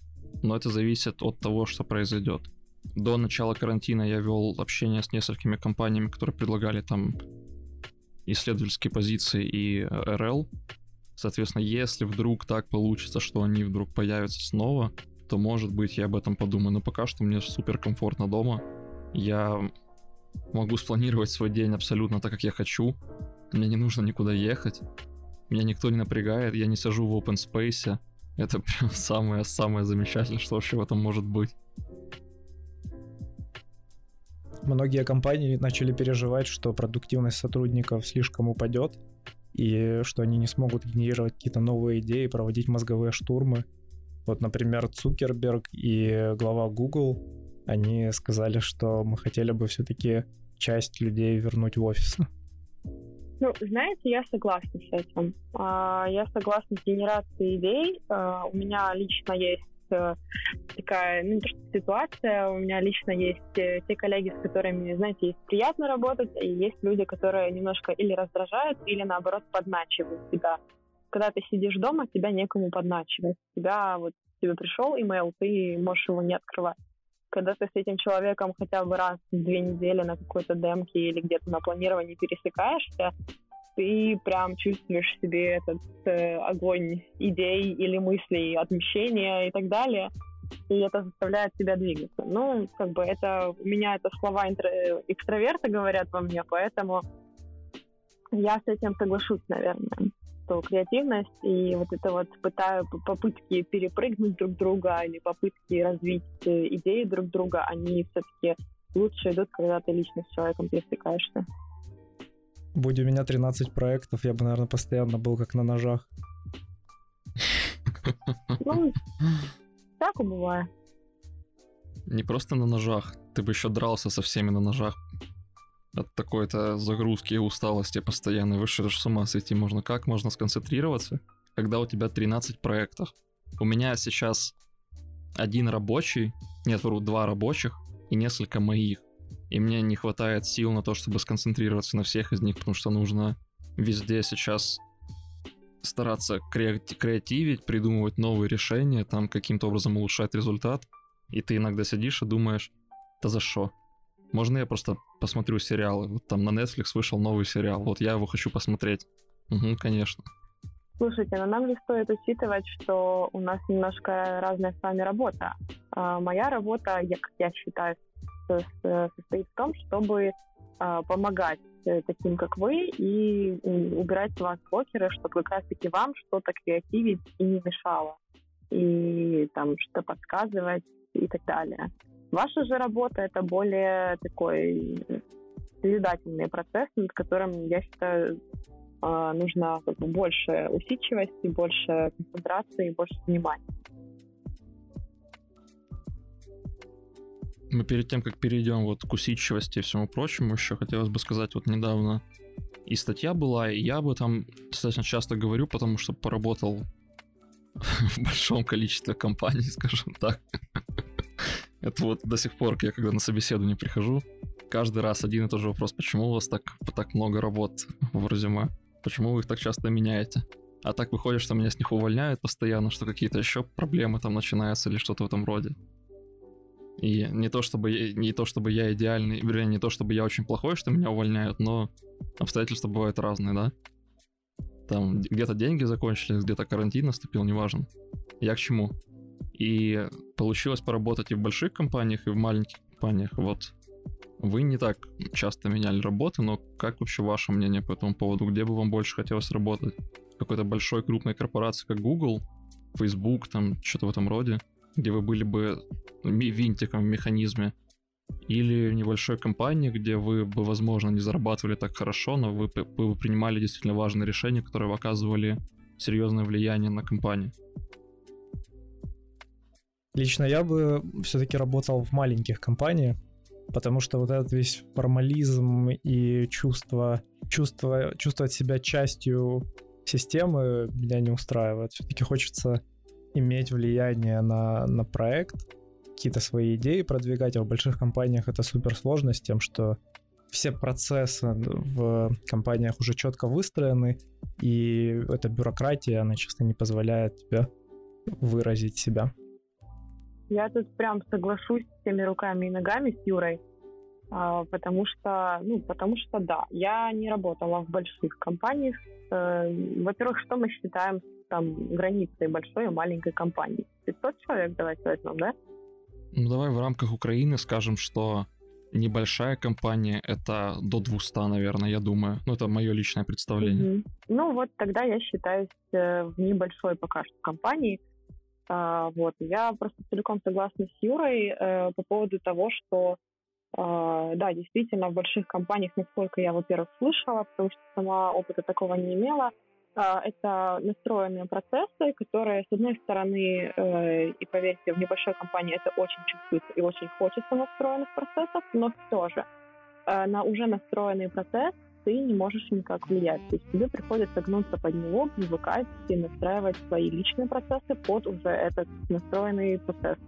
но это зависит от того, что произойдет. До начала карантина я вел общение с несколькими компаниями, которые предлагали там исследовательские позиции и РЛ. Соответственно, если вдруг так получится, что они вдруг появятся снова, то, может быть, я об этом подумаю. Но пока что мне супер комфортно дома. Я могу спланировать свой день абсолютно так, как я хочу. Мне не нужно никуда ехать. Меня никто не напрягает, я не сижу в open space. Это прям [laughs] самое-самое замечательное, что вообще в этом может быть. Многие компании начали переживать, что продуктивность сотрудников слишком упадет, и что они не смогут генерировать какие-то новые идеи, проводить мозговые штурмы. Вот, например, Цукерберг и глава Google они сказали, что мы хотели бы все-таки часть людей вернуть в офис. [laughs] Ну, знаете, я согласна с этим. А, я согласна с генерацией идей. А, у меня лично есть э, такая, ну, не то что ситуация, у меня лично есть э, те коллеги, с которыми, знаете, есть приятно работать, и есть люди, которые немножко или раздражают, или наоборот подначивают тебя. Когда ты сидишь дома, тебя некому подначивать. Тебя вот тебе пришел имейл, ты можешь его не открывать когда ты с этим человеком хотя бы раз в две недели на какой-то демке или где-то на планировании пересекаешься, ты прям чувствуешь в себе этот э, огонь идей или мыслей, отмещения и так далее. И это заставляет тебя двигаться. Ну, как бы это у меня это слова интро, экстраверта говорят во мне, поэтому я с этим соглашусь, наверное что креативность и вот это вот пытаю, попытки перепрыгнуть друг друга или попытки развить э, идеи друг друга, они все-таки лучше идут, когда ты лично с человеком пересекаешься. Будь у меня 13 проектов, я бы, наверное, постоянно был как на ножах. Ну, так и бывает. Не просто на ножах, ты бы еще дрался со всеми на ножах от такой-то загрузки и усталости постоянной. Вы что, с ума сойти можно? Как можно сконцентрироваться, когда у тебя 13 проектов? У меня сейчас один рабочий, нет, вру, два рабочих и несколько моих. И мне не хватает сил на то, чтобы сконцентрироваться на всех из них, потому что нужно везде сейчас стараться креати- креативить, придумывать новые решения, там каким-то образом улучшать результат. И ты иногда сидишь и думаешь, да за что? Можно я просто посмотрю сериалы? Вот там на Netflix вышел новый сериал, вот я его хочу посмотреть. Угу, конечно. Слушайте, но нам не стоит учитывать, что у нас немножко разная с вами работа. А, моя работа, я, как я считаю, состоит в том, чтобы а, помогать э, таким, как вы, и убирать с вас блокеры, чтобы как раз-таки вам что-то креативить и не мешало. И там что подсказывать и так далее. Ваша же работа — это более такой созидательный процесс, над которым, я считаю, а, нужно больше усидчивости, больше концентрации, больше внимания. Мы перед тем, как перейдем вот к усидчивости и всему прочему, еще хотелось бы сказать, вот недавно и статья была, и я об этом достаточно часто говорю, потому что поработал [laughs] в большом количестве компаний, скажем так. Это вот до сих пор, я когда на собеседование прихожу, каждый раз один и тот же вопрос, почему у вас так, так много работ в резюме? Почему вы их так часто меняете? А так выходит, что меня с них увольняют постоянно, что какие-то еще проблемы там начинаются или что-то в этом роде. И не то чтобы не то чтобы я идеальный, вернее, не то чтобы я очень плохой, что меня увольняют, но обстоятельства бывают разные, да? Там где-то деньги закончились, где-то карантин наступил, неважно. Я к чему? И получилось поработать и в больших компаниях, и в маленьких компаниях. Вот вы не так часто меняли работы, но как вообще ваше мнение по этому поводу? Где бы вам больше хотелось работать? Какой-то большой крупной корпорации, как Google, Facebook, там что-то в этом роде, где вы были бы винтиком в механизме, или небольшой компании, где вы бы, возможно, не зарабатывали так хорошо, но вы, вы бы принимали действительно важные решения, которые оказывали серьезное влияние на компанию. Лично я бы все-таки работал в маленьких компаниях, потому что вот этот весь формализм и чувство, чувство, чувствовать себя частью системы меня не устраивает. Все-таки хочется иметь влияние на, на проект, какие-то свои идеи продвигать, а в больших компаниях это супер сложно с тем, что все процессы в компаниях уже четко выстроены, и эта бюрократия, она часто не позволяет тебе выразить себя. Я тут прям соглашусь всеми руками и ногами с Юрой, а, потому что, ну, потому что да, я не работала в больших компаниях. Э, во-первых, что мы считаем там границей большой и маленькой компании? 500 человек, давайте возьмем, да? Ну, давай в рамках Украины скажем, что небольшая компания это до 200, наверное, я думаю. Ну, это мое личное представление. Mm-hmm. Ну, вот тогда я считаюсь э, в небольшой пока что компании. А, вот, я просто целиком согласна с Юрой э, по поводу того, что э, да, действительно, в больших компаниях, насколько я, во-первых, слышала, потому что сама опыта такого не имела, э, это настроенные процессы, которые, с одной стороны, э, и поверьте, в небольшой компании это очень чувствуется и очень хочется настроенных процессов, но все же э, на уже настроенный процесс ты не можешь никак влиять. То есть тебе приходится гнуться под него, привыкать и настраивать свои личные процессы под уже этот настроенный процесс.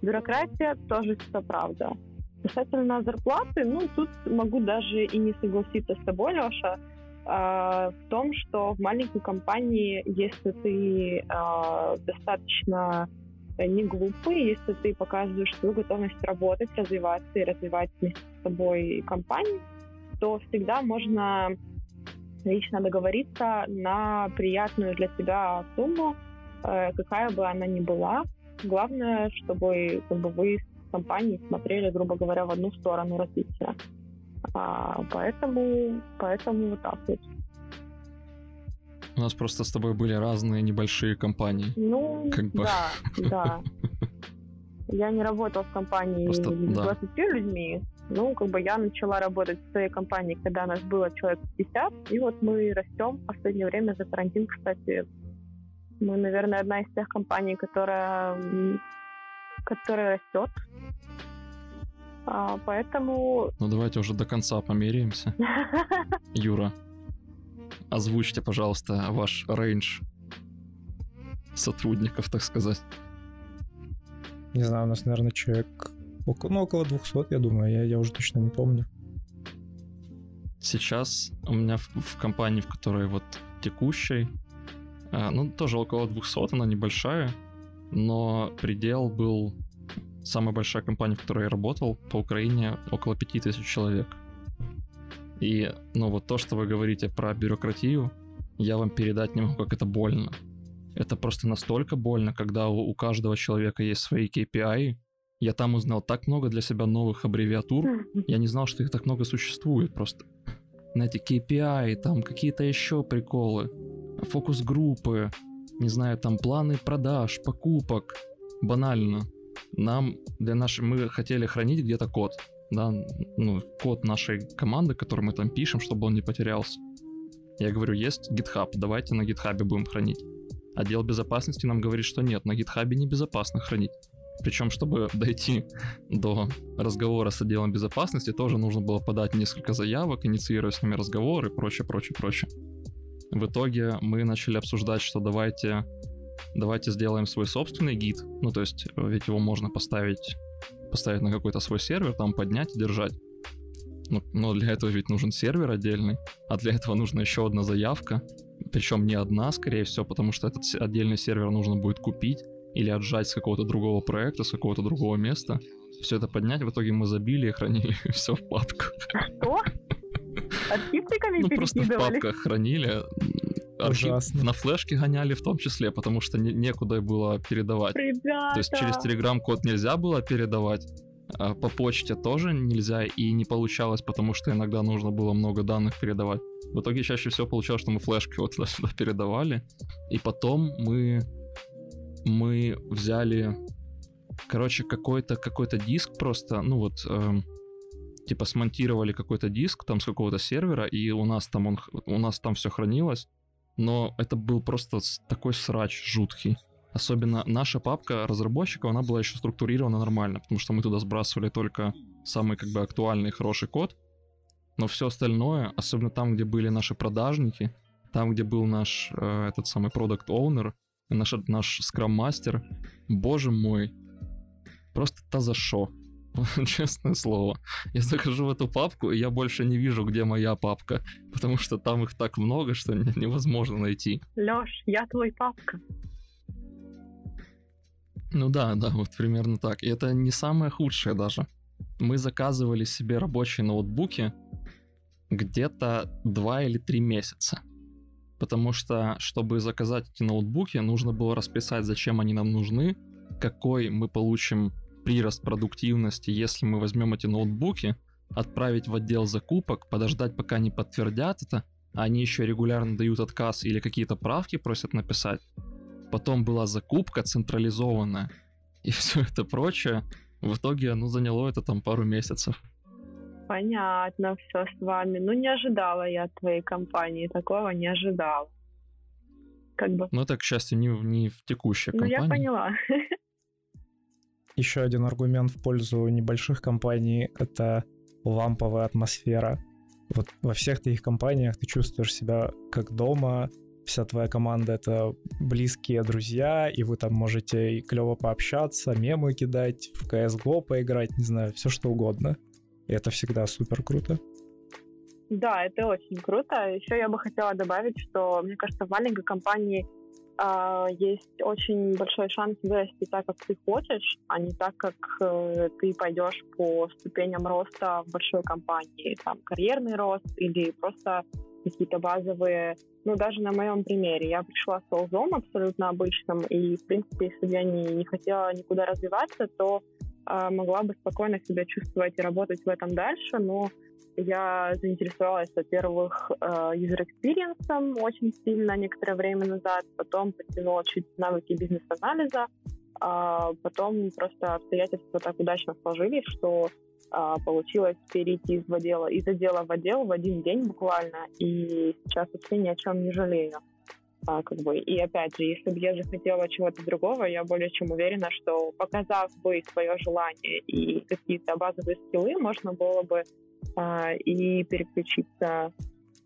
Бюрократия тоже все правда. Касательно зарплаты, ну, тут могу даже и не согласиться с тобой, Леша, э, в том, что в маленькой компании, если ты э, достаточно не глупый, если ты показываешь свою готовность работать, развиваться и развивать вместе с собой компанию, то всегда можно лично договориться на приятную для себя сумму, э, какая бы она ни была. Главное, чтобы как бы, вы с компанией смотрели, грубо говоря, в одну сторону развития. А, поэтому, поэтому вот так вот. У нас просто с тобой были разные небольшие компании. Ну, как бы. да, да. [laughs] Я не работала в компании Просто, с 20 да. людьми, ну, как бы я начала работать в своей компании, когда нас было человек 50, и вот мы растем в последнее время за карантин, кстати. Мы, наверное, одна из тех компаний, которая, которая растет. А, поэтому... Ну, давайте уже до конца померяемся. [laughs] Юра, озвучьте, пожалуйста, ваш рейндж сотрудников, так сказать. Не знаю, у нас, наверное, человек ну, около 200, я думаю, я, я уже точно не помню. Сейчас у меня в, в компании, в которой вот текущей, а, ну, тоже около 200, она небольшая, но предел был самая большая компания, в которой я работал по Украине, около 5000 человек. И, ну, вот то, что вы говорите про бюрократию, я вам передать не могу, как это больно. Это просто настолько больно, когда у, у каждого человека есть свои KPI, я там узнал так много для себя новых аббревиатур. Я не знал, что их так много существует просто. Знаете, KPI, там какие-то еще приколы, фокус-группы, не знаю, там планы продаж, покупок. Банально. Нам, для нашей, мы хотели хранить где-то код, да, ну, код нашей команды, который мы там пишем, чтобы он не потерялся. Я говорю, есть GitHub, давайте на GitHub будем хранить. Отдел безопасности нам говорит, что нет, на GitHub небезопасно хранить. Причем, чтобы [laughs] дойти до разговора с отделом безопасности, тоже нужно было подать несколько заявок, инициировать с ними разговоры и прочее, прочее, прочее. В итоге мы начали обсуждать, что давайте, давайте сделаем свой собственный гид. Ну, то есть, ведь его можно поставить, поставить на какой-то свой сервер, там поднять и держать. Ну, но для этого ведь нужен сервер отдельный, а для этого нужна еще одна заявка, причем не одна, скорее всего, потому что этот отдельный сервер нужно будет купить или отжать с какого-то другого проекта, с какого-то другого места. Все это поднять, в итоге мы забили и хранили [laughs] все в папках. Что? Архивчиками Ну, просто в папках хранили. Архив Ужасно. на флешке гоняли в том числе, потому что не- некуда было передавать. Ребята! То есть через Telegram-код нельзя было передавать, а по почте тоже нельзя и не получалось, потому что иногда нужно было много данных передавать. В итоге чаще всего получалось, что мы флешки вот [laughs] туда-сюда передавали, и потом мы мы взяли, короче, какой-то какой-то диск просто, ну вот эм, типа смонтировали какой-то диск там с какого-то сервера, и у нас там он, у нас там все хранилось, но это был просто такой срач жуткий. Особенно наша папка разработчиков, она была еще структурирована нормально, потому что мы туда сбрасывали только самый как бы актуальный хороший код, но все остальное, особенно там, где были наши продажники, там, где был наш э, этот самый продукт оунер наш, наш скрам-мастер, боже мой, просто та за шо. [laughs] Честное слово. Я захожу в эту папку, и я больше не вижу, где моя папка, потому что там их так много, что не- невозможно найти. Лёш, я твой папка. Ну да, да, вот примерно так. И это не самое худшее даже. Мы заказывали себе рабочие ноутбуки где-то 2 или 3 месяца. Потому что, чтобы заказать эти ноутбуки, нужно было расписать, зачем они нам нужны, какой мы получим прирост продуктивности, если мы возьмем эти ноутбуки, отправить в отдел закупок, подождать, пока они подтвердят это, а они еще регулярно дают отказ или какие-то правки просят написать. Потом была закупка централизованная и [laughs] все это прочее. В итоге, ну, заняло это там пару месяцев. Понятно все с вами. Ну, не ожидала я от твоей компании. Такого не ожидала. Как бы. Но это, к счастью, не, в- не в текущей Ну, компании. я поняла. [laughs] Еще один аргумент в пользу небольших компаний — это ламповая атмосфера. Вот во всех твоих компаниях ты чувствуешь себя как дома, вся твоя команда — это близкие друзья, и вы там можете и клево пообщаться, мемы кидать, в CSGO поиграть, не знаю, все что угодно. И это всегда супер круто. Да, это очень круто. Еще я бы хотела добавить, что, мне кажется, в маленькой компании а, есть очень большой шанс вырасти так, как ты хочешь, а не так, как э, ты пойдешь по ступеням роста в большой компании. Там карьерный рост или просто какие-то базовые... Ну, даже на моем примере. Я пришла с солзом абсолютно обычным, и, в принципе, если бы я не, не хотела никуда развиваться, то могла бы спокойно себя чувствовать и работать в этом дальше, но я заинтересовалась, во-первых, э, user experience очень сильно некоторое время назад, потом потянула чуть навыки бизнес-анализа, а потом просто обстоятельства так удачно сложились, что а, получилось перейти из отдела, из отдела в отдел в один день буквально, и сейчас вообще ни о чем не жалею. А, как бы. И опять же, если бы я захотела чего-то другого, я более чем уверена, что показав бы свое желание и какие-то базовые скиллы, можно было бы а, и переключиться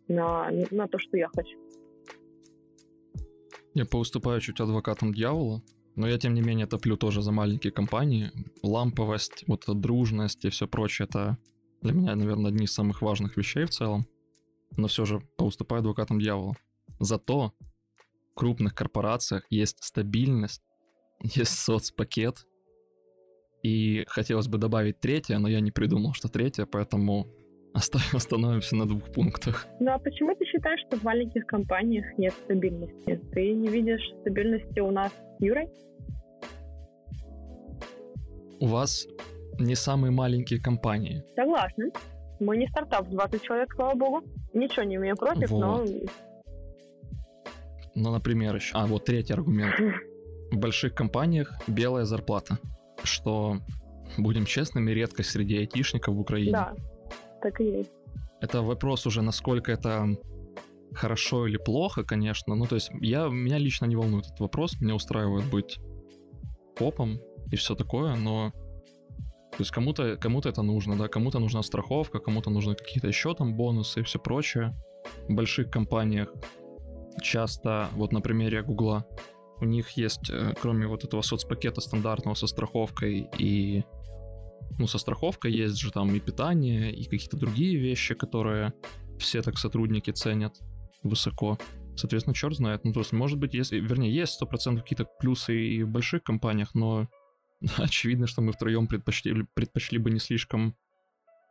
на, на то, что я хочу. Я поуступаю чуть адвокатом дьявола, но я, тем не менее, топлю тоже за маленькие компании. Ламповость, вот эта дружность и все прочее, это для меня, наверное, одни из самых важных вещей в целом. Но все же поуступаю адвокатом дьявола. Зато крупных корпорациях есть стабильность, [laughs] есть соцпакет, и хотелось бы добавить третье, но я не придумал, что третье, поэтому [laughs] оста- остановимся на двух пунктах. Ну а почему ты считаешь, что в маленьких компаниях нет стабильности? Ты не видишь стабильности у нас Юрой? У вас не самые маленькие компании. Согласна. Мы не стартап в 20 человек, слава богу. Ничего не имею против, но Ну, например, еще. А, вот третий аргумент. В больших компаниях белая зарплата, что, будем честными, редкость среди айтишников в Украине. да, так и есть. Это вопрос уже, насколько это хорошо или плохо, конечно. Ну, то есть, я, меня лично не волнует этот вопрос. Меня устраивает быть копом и все такое, но то есть кому-то кому это нужно, да, кому-то нужна страховка, кому-то нужны какие-то еще там бонусы и все прочее. В больших компаниях часто, вот на примере Гугла, у них есть, э, кроме вот этого соцпакета стандартного со страховкой и ну, со страховкой есть же там и питание, и какие-то другие вещи, которые все так сотрудники ценят высоко. Соответственно, черт знает. Ну, то есть, может быть, если, вернее, есть 100% какие-то плюсы и в больших компаниях, но [laughs] очевидно, что мы втроем предпочли, предпочли бы не слишком,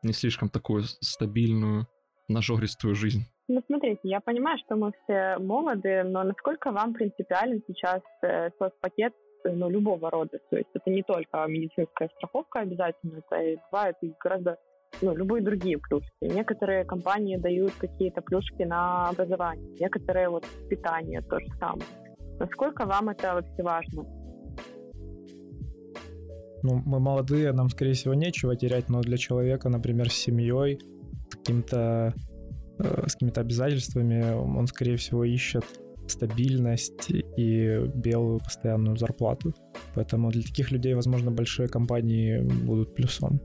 не слишком такую стабильную, нажористую жизнь. Ну, смотрите, я понимаю, что мы все молоды, но насколько вам принципиален сейчас э, соцпакет ну, любого рода? То есть это не только медицинская страховка обязательно, это и бывает и гораздо ну, любые другие плюшки. Некоторые компании дают какие-то плюшки на образование, некоторые вот питание то же самое. Насколько вам это вообще важно? Ну, мы молодые, нам, скорее всего, нечего терять, но для человека, например, с семьей, каким-то э, с какими-то обязательствами, он, скорее всего, ищет стабильность и белую постоянную зарплату. Поэтому для таких людей, возможно, большие компании будут плюсом.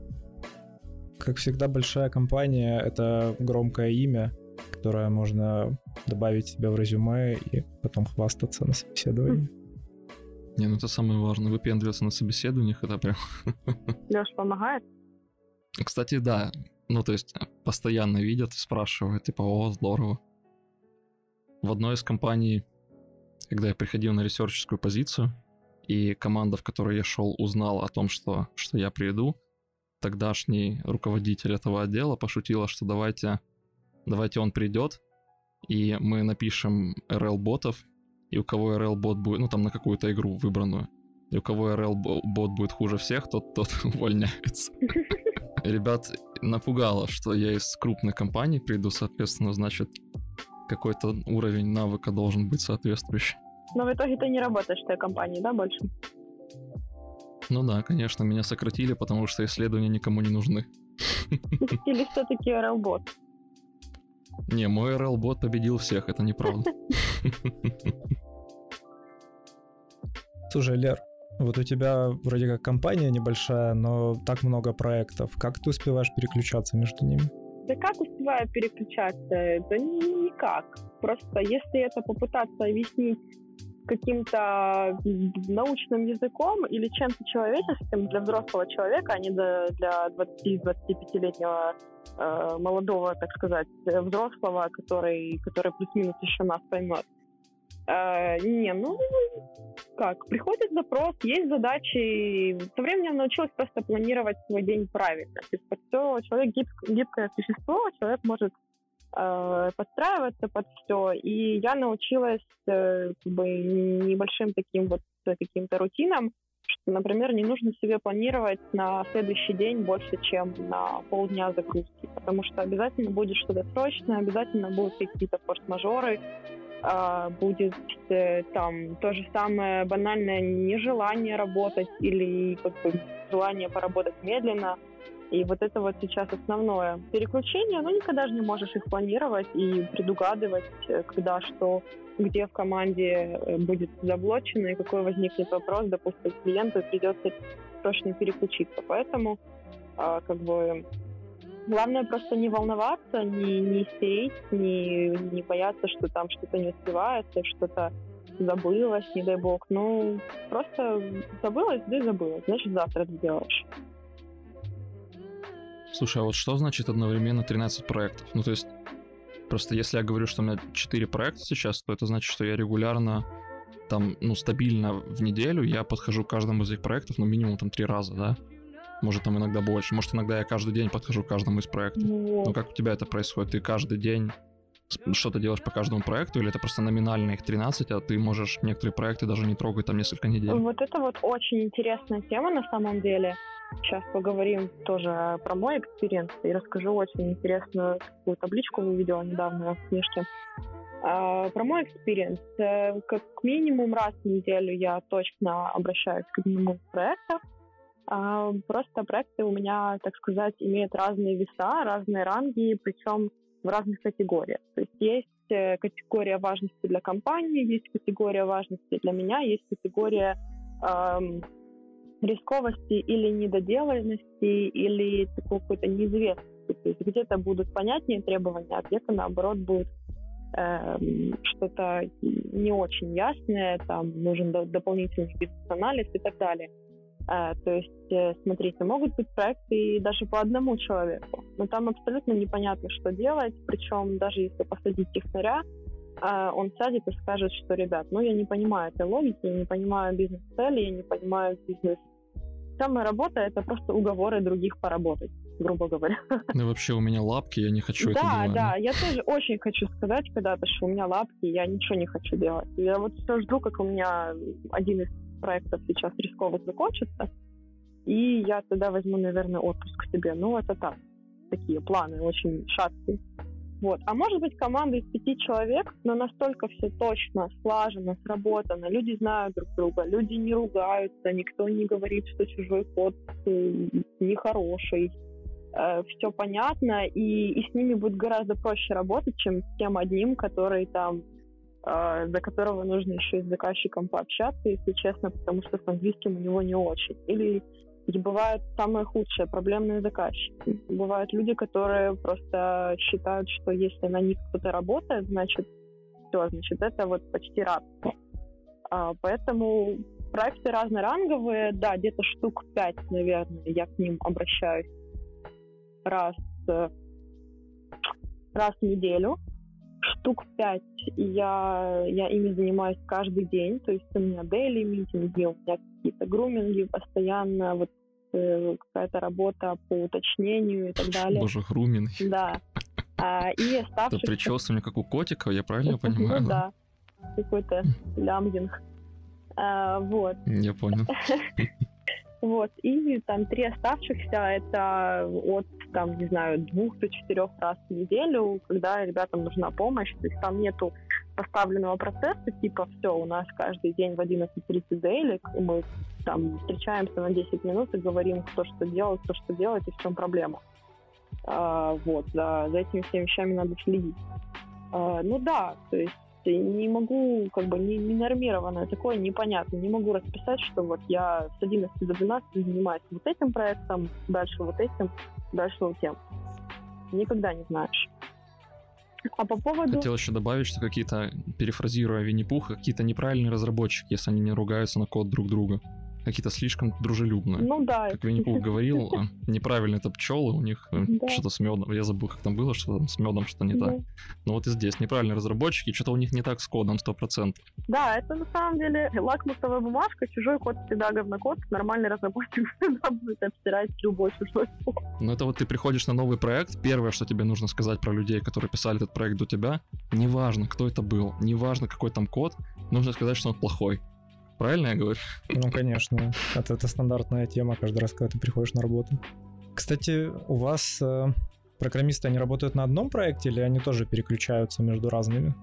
Как всегда, большая компания — это громкое имя, которое можно добавить себе в резюме и потом хвастаться на собеседовании. Не, ну это самое важное. Выпендриваться на собеседованиях, это прям... Леш помогает? Кстати, да. Ну, то есть, постоянно видят, спрашивают, типа, о, здорово. В одной из компаний, когда я приходил на ресерческую позицию, и команда, в которой я шел, узнала о том, что, что я приду, тогдашний руководитель этого отдела пошутила, что давайте, давайте он придет, и мы напишем RL-ботов, и у кого RL-бот будет, ну там на какую-то игру выбранную, и у кого RL-бот будет хуже всех, тот, тот [laughs] увольняется. [laughs] Ребят напугало, что я из крупной компании приду, соответственно, значит, какой-то уровень навыка должен быть соответствующий. Но в итоге ты не работаешь в той компании, да, больше? Ну да, конечно, меня сократили, потому что исследования никому не нужны. [laughs] Или все-таки RL-бот? Не, мой RL-бот победил всех, это неправда. [laughs] [laughs] Слушай, Лер, вот у тебя вроде как компания небольшая, но так много проектов. Как ты успеваешь переключаться между ними? Да как успеваю переключаться? Да никак. Просто если это попытаться объяснить каким-то научным языком или чем-то человеческим для взрослого человека, а не для 20-25-летнего э, молодого, так сказать, взрослого, который, который плюс-минус еще нас поймет. Э, не, ну, как, приходит запрос, есть задачи, и со временем научилась просто планировать свой день правильно. То есть все, человек гиб, гибкое существо, человек может э, подстраиваться под все, и я научилась э, как бы небольшим таким вот каким-то рутинам, что, например, не нужно себе планировать на следующий день больше, чем на полдня загрузки, потому что обязательно будет что-то срочное, обязательно будут какие-то форс-мажоры, а, будет э, там то же самое банальное нежелание работать или как бы, желание поработать медленно. И вот это вот сейчас основное. Переключение, ну, никогда же не можешь их планировать и предугадывать, э, когда что, где в команде э, будет заблочено и какой возникнет вопрос, допустим, клиенту придется срочно переключиться. Поэтому а, как бы Главное просто не волноваться, не, не истерить, не, не бояться, что там что-то не успевается, что-то забылось, не дай бог. Ну, просто забылось, да и забылось. Значит, завтра сделаешь. Слушай, а вот что значит одновременно 13 проектов? Ну, то есть, просто если я говорю, что у меня 4 проекта сейчас, то это значит, что я регулярно там, ну, стабильно в неделю я подхожу к каждому из этих проектов, ну, минимум там три раза, да? Может, там иногда больше. Может, иногда я каждый день подхожу к каждому из проектов. Вот. Ну, как у тебя это происходит? Ты каждый день что-то делаешь по каждому проекту, или это просто номинально их 13, а ты можешь некоторые проекты даже не трогать там несколько недель? Вот это вот очень интересная тема на самом деле. Сейчас поговорим тоже про мой experience и расскажу очень интересную такую табличку увидела недавно в книжке. Э, про мой experience. Э, как минимум раз в неделю я точно обращаюсь к одному из проектов, а, просто проекты у меня, так сказать, имеют разные веса, разные ранги, причем в разных категориях. То есть есть э, категория важности для компании, есть категория важности для меня, есть категория эм, рисковости или недоделанности, или такой какой-то неизвестности. То есть где-то будут понятнее требования, а где-то, наоборот, будет э, что-то не очень ясное, там нужен дополнительный бизнес-анализ и так далее. Э, то есть, э, смотрите, могут быть проекты и даже по одному человеку, но там абсолютно непонятно, что делать, причем даже если посадить технаря, э, он сядет и скажет, что, ребят, ну я не понимаю этой логики, я не понимаю бизнес-цели, я не понимаю бизнес Вся моя работа — это просто уговоры других поработать, грубо говоря. Ну вообще у меня лапки, я не хочу это делать. Да, да, я тоже очень хочу сказать когда-то, что у меня лапки, я ничего не хочу делать. Я вот все жду, как у меня один из проектов сейчас рисковых закончится, и я тогда возьму, наверное, отпуск себе. Ну, это так, такие планы очень шаткие. Вот. А может быть команда из пяти человек, но настолько все точно, слажено, сработано, люди знают друг друга, люди не ругаются, никто не говорит, что чужой код э, нехороший, э, все понятно, и, и с ними будет гораздо проще работать, чем с тем одним, который там за которого нужно еще и с заказчиком пообщаться, если честно, потому что с английским у него не очень. Или и бывают самые худшие проблемные заказчики. Бывают люди, которые просто считают, что если на них кто-то работает, значит, все, значит, это вот почти рабство. А, поэтому проекты разноранговые, да, где-то штук пять, наверное, я к ним обращаюсь раз, э, раз в неделю. Штук пять я, я ими занимаюсь каждый день, то есть у меня дейли митинги, у меня какие-то груминги постоянно, вот э, какая-то работа по уточнению и так далее. Боже, груминг. Да. А, и оставшихся... Это причесывание, как у котика, я правильно [laughs] понимаю? Ну да, какой-то лямбдинг. А, вот. Я понял. [laughs] Вот, и там три оставшихся, это от, там, не знаю, двух до четырех раз в неделю, когда ребятам нужна помощь, то есть там нету поставленного процесса, типа, все, у нас каждый день в 11.30 дейлик, и мы там встречаемся на 10 минут и говорим, кто что делает, кто что делает и в чем проблема. А, вот, за, за этими всеми вещами надо следить. А, ну да, то есть не могу, как бы, не, не нормированное, такое непонятно. Не могу расписать, что вот я с 11 до 12 занимаюсь вот этим проектом, дальше вот этим, дальше вот тем. Никогда не знаешь. А по поводу... Хотел еще добавить, что какие-то, перефразируя Винни-Пуха, какие-то неправильные разработчики, если они не ругаются на код друг друга какие-то слишком дружелюбные. Ну да. Как Винни-Пух [laughs] говорил, а, неправильно это пчелы, у них э, да. что-то с медом. Я забыл, как там было, что там с медом что-то не да. так. Но вот и здесь неправильные разработчики, что-то у них не так с кодом 100%. Да, это на самом деле лакмусовая бумажка, чужой код всегда говнокод, нормальный разработчик [laughs] всегда будет обстирать любой чужой код. Ну это вот ты приходишь на новый проект, первое, что тебе нужно сказать про людей, которые писали этот проект до тебя, неважно, кто это был, неважно, какой там код, нужно сказать, что он плохой. Правильно я говорю? Ну, конечно. Это, это стандартная тема каждый раз, когда ты приходишь на работу. Кстати, у вас э, программисты, они работают на одном проекте или они тоже переключаются между разными?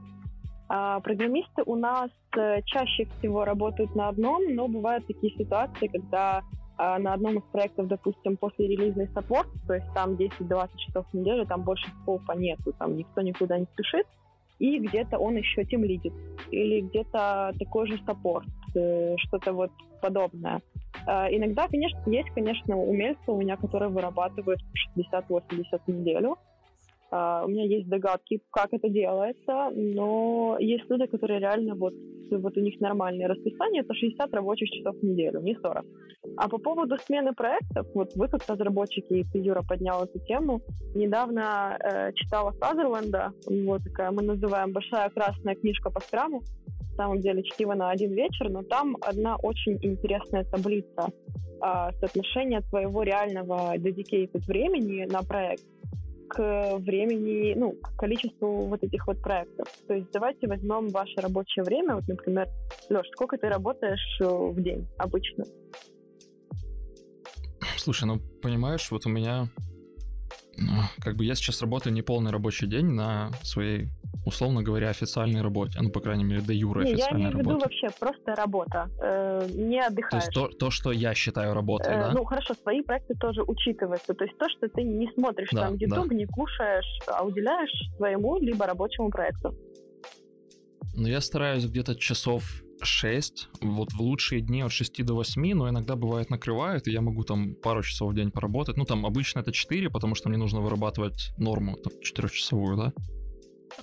А, программисты у нас э, чаще всего работают на одном, но бывают такие ситуации, когда а, на одном из проектов, допустим, после релизный саппорт, то есть там 10-20 часов в неделю, там больше скопа нету, там никто никуда не спешит, и где-то он еще тем лидит, или где-то такой же саппорт, э, что-то вот подобное. Э, иногда, конечно, есть, конечно, умельцы у меня, которые вырабатывают 60-80 в неделю, Uh, у меня есть догадки, как это делается, но есть люди, которые реально вот, вот у них нормальное расписание, это 60 рабочих часов в неделю, не 40. А по поводу смены проектов, вот вы как разработчики, и Юра поднял эту тему, недавно э, читала Сазерленда, вот такая мы называем «Большая красная книжка по скраму», на самом деле чтиво на один вечер, но там одна очень интересная таблица э, соотношения твоего реального dedicated времени на проект к времени, ну, к количеству вот этих вот проектов. То есть давайте возьмем ваше рабочее время. Вот, например, Леш, сколько ты работаешь э, в день обычно? Слушай, ну, понимаешь, вот у меня... Ну, как бы я сейчас работаю не полный рабочий день на своей условно говоря, официальной работе. Ну, по крайней мере, до юра официальной работе. Я имею в виду вообще просто работа. Э, не отдыхаешь. То есть то, то, что я считаю работой, э, да? Ну, хорошо, свои проекты тоже учитываются. То есть то, что ты не смотришь да, там YouTube, да. не кушаешь, а уделяешь своему либо рабочему проекту. Ну, я стараюсь где-то часов 6, вот в лучшие дни от 6 до 8, но иногда бывает накрывает, и я могу там пару часов в день поработать. Ну, там обычно это 4, потому что мне нужно вырабатывать норму, там, 4-часовую, да.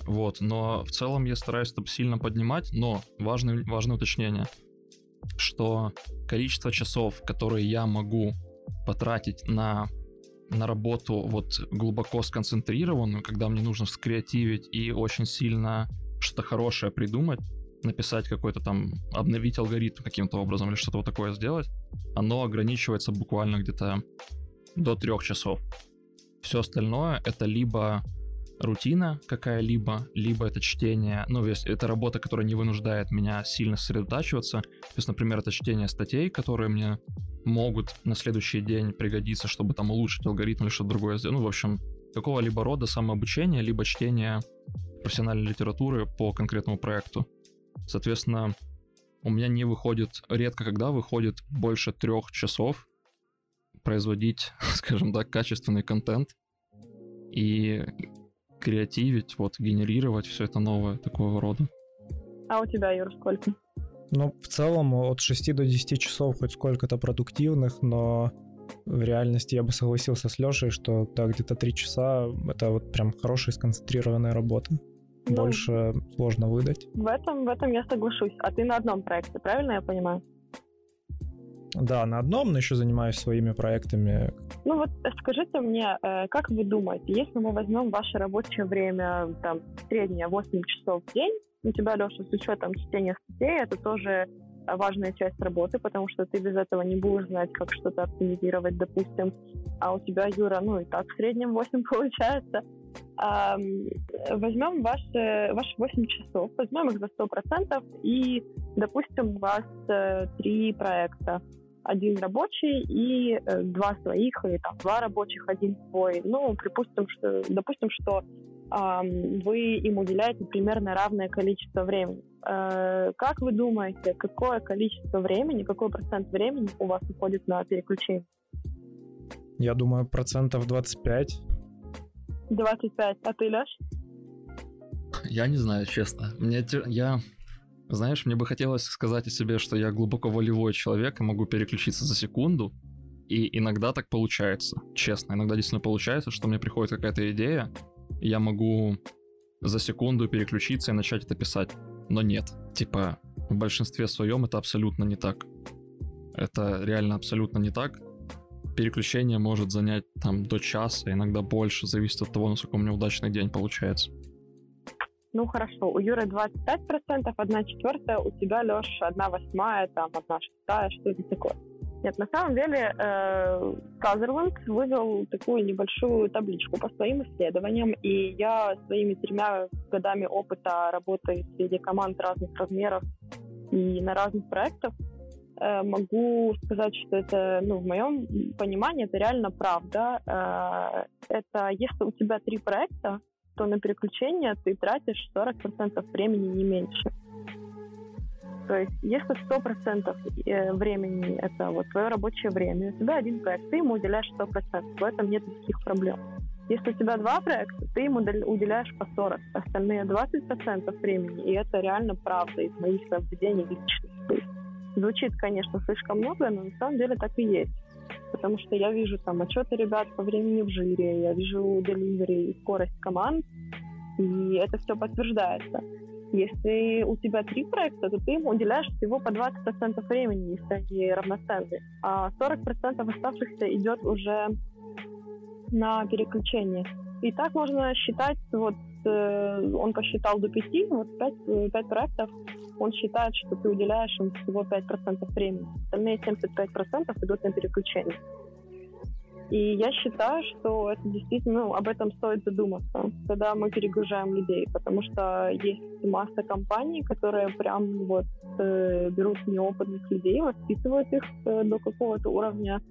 Вот, но в целом я стараюсь это сильно поднимать, но важное, важное уточнение, что количество часов, которые я могу потратить на, на работу вот глубоко сконцентрированную, когда мне нужно скреативить и очень сильно что-то хорошее придумать, написать какой-то там, обновить алгоритм каким-то образом или что-то вот такое сделать, оно ограничивается буквально где-то до трех часов. Все остальное это либо рутина какая-либо, либо это чтение, ну, это работа, которая не вынуждает меня сильно сосредотачиваться. То есть, например, это чтение статей, которые мне могут на следующий день пригодиться, чтобы там улучшить алгоритм или что-то другое сделать. Ну, в общем, какого-либо рода самообучение, либо чтение профессиональной литературы по конкретному проекту. Соответственно, у меня не выходит, редко когда выходит больше трех часов производить, [laughs] скажем так, качественный контент. И креативить, вот, генерировать все это новое такого рода. А у тебя, Юр, сколько? Ну, в целом от 6 до 10 часов хоть сколько-то продуктивных, но в реальности я бы согласился с Лешей, что да, где-то 3 часа — это вот прям хорошая сконцентрированная работа. Ну, Больше сложно выдать. В этом, в этом я соглашусь. А ты на одном проекте, правильно я понимаю? Да, на одном, но еще занимаюсь своими проектами. Ну вот скажите мне, э, как вы думаете, если мы возьмем ваше рабочее время, там, среднее 8 часов в день, у тебя, Леша, с учетом чтения статей, это тоже важная часть работы, потому что ты без этого не будешь знать, как что-то оптимизировать, допустим. А у тебя, Юра, ну и так в среднем 8 [laughs] получается. А, возьмем ваши, ваши 8 часов, возьмем их за 100% и, допустим, у вас э, три проекта один рабочий и э, два своих, или там два рабочих, один свой. Ну, припустим, что, допустим, что э, вы им уделяете примерно равное количество времени. Э, как вы думаете, какое количество времени, какой процент времени у вас уходит на переключение? Я думаю, процентов 25. 25. А ты, Леш? Я не знаю, честно. Мне я знаешь, мне бы хотелось сказать о себе, что я глубоко волевой человек и могу переключиться за секунду. И иногда так получается, честно. Иногда действительно получается, что мне приходит какая-то идея, и я могу за секунду переключиться и начать это писать. Но нет. Типа, в большинстве своем это абсолютно не так. Это реально абсолютно не так. Переключение может занять там до часа, иногда больше, зависит от того, насколько у меня удачный день получается. Ну хорошо, у Юры 25%, одна четвертая, у тебя, Леш, одна восьмая, там, одна шестая, что это такое? Нет, на самом деле э, вывел такую небольшую табличку по своим исследованиям, и я своими тремя годами опыта работы среди команд разных размеров и на разных проектах э, могу сказать, что это, ну, в моем понимании, это реально правда. Э, это если у тебя три проекта, то на переключение ты тратишь 40% времени не меньше. То есть, если 100% э, времени это вот твое рабочее время, у тебя один проект, ты ему уделяешь 100%, в этом нет никаких проблем. Если у тебя два проекта, ты ему уделяешь по 40, остальные 20% времени, и это реально правда из моих наблюдений личных. Звучит, конечно, слишком много, но на самом деле так и есть потому что я вижу там отчеты ребят по времени в жире, я вижу деливери и скорость команд, и это все подтверждается. Если у тебя три проекта, то ты им уделяешь всего по 20% времени, если они равноценны. А 40% оставшихся идет уже на переключение. И так можно считать, вот э, он посчитал до 5, вот 5, 5 э, проектов, он считает, что ты уделяешь им всего 5% времени. Остальные 75% идут на переключение. И я считаю, что это действительно, ну, об этом стоит задуматься, когда мы перегружаем людей, потому что есть масса компаний, которые прям вот э, берут неопытных людей, воспитывают их э, до какого-то уровня,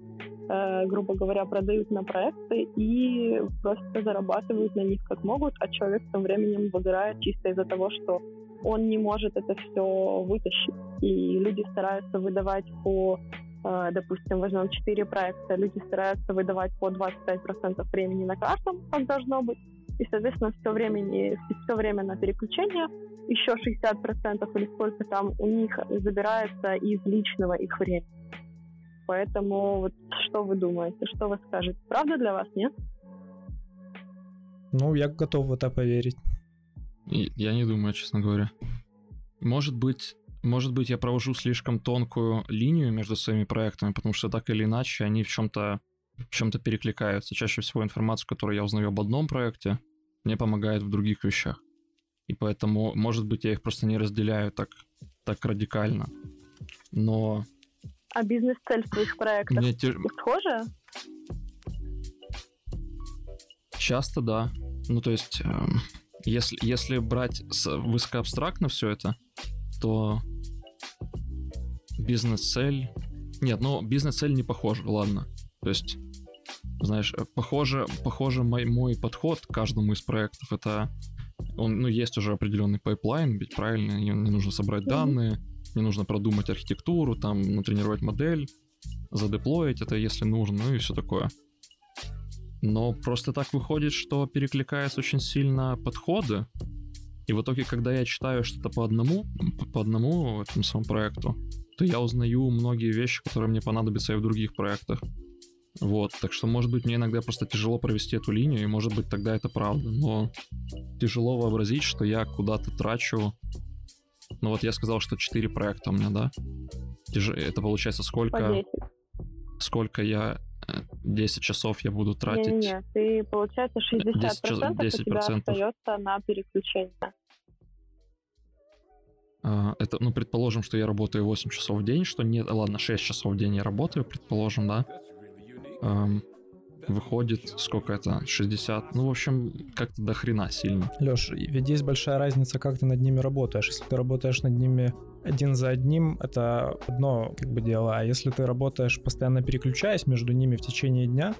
э, грубо говоря, продают на проекты и просто зарабатывают на них как могут, а человек тем временем выгорает чисто из-за того, что он не может это все вытащить. И люди стараются выдавать по, э, допустим, возьмем 4 проекта, люди стараются выдавать по 25% времени на каждом, как должно быть. и, соответственно, все, времени, все время на переключение, еще 60% или сколько там у них забирается из личного их времени. Поэтому вот что вы думаете, что вы скажете? Правда для вас, нет? Ну, я готов в это поверить. Я не думаю, честно говоря. Может быть, может быть, я провожу слишком тонкую линию между своими проектами, потому что так или иначе они в чем-то в чем-то перекликаются. Чаще всего информацию, которую я узнаю об одном проекте, мне помогает в других вещах. И поэтому, может быть, я их просто не разделяю так, так радикально. Но... А бизнес-цель твоих проектов мне те... схожа? Часто да. Ну, то есть, э, если, если брать высокоабстрактно все это, то бизнес-цель... Нет, ну, бизнес-цель не похожа, ладно. То есть, знаешь, похоже, похоже мой, мой подход к каждому из проектов, это он, ну, есть уже определенный pipeline, ведь правильно, мне нужно собрать mm-hmm. данные, мне нужно продумать архитектуру, там, натренировать модель, задеплоить это, если нужно, ну и все такое. Но просто так выходит, что перекликаются очень сильно подходы. И в итоге, когда я читаю что-то по одному, по одному этому самому проекту, то я узнаю многие вещи, которые мне понадобятся и в других проектах. Вот, так что, может быть, мне иногда просто тяжело провести эту линию, и, может быть, тогда это правда, но тяжело вообразить, что я куда-то трачу... Ну вот я сказал, что 4 проекта у меня, да? Это получается сколько... Сколько я 10 часов я буду тратить. Нет, нет, ты, получается, 60% 10, 10 у тебя остается на переключение. А, это, ну, предположим, что я работаю 8 часов в день, что нет, ладно, 6 часов в день я работаю, предположим, да. Um, выходит, сколько это, 60, ну, в общем, как-то до хрена сильно. Леш, ведь есть большая разница, как ты над ними работаешь. Если ты работаешь над ними один за одним, это одно как бы дело, а если ты работаешь постоянно переключаясь между ними в течение дня,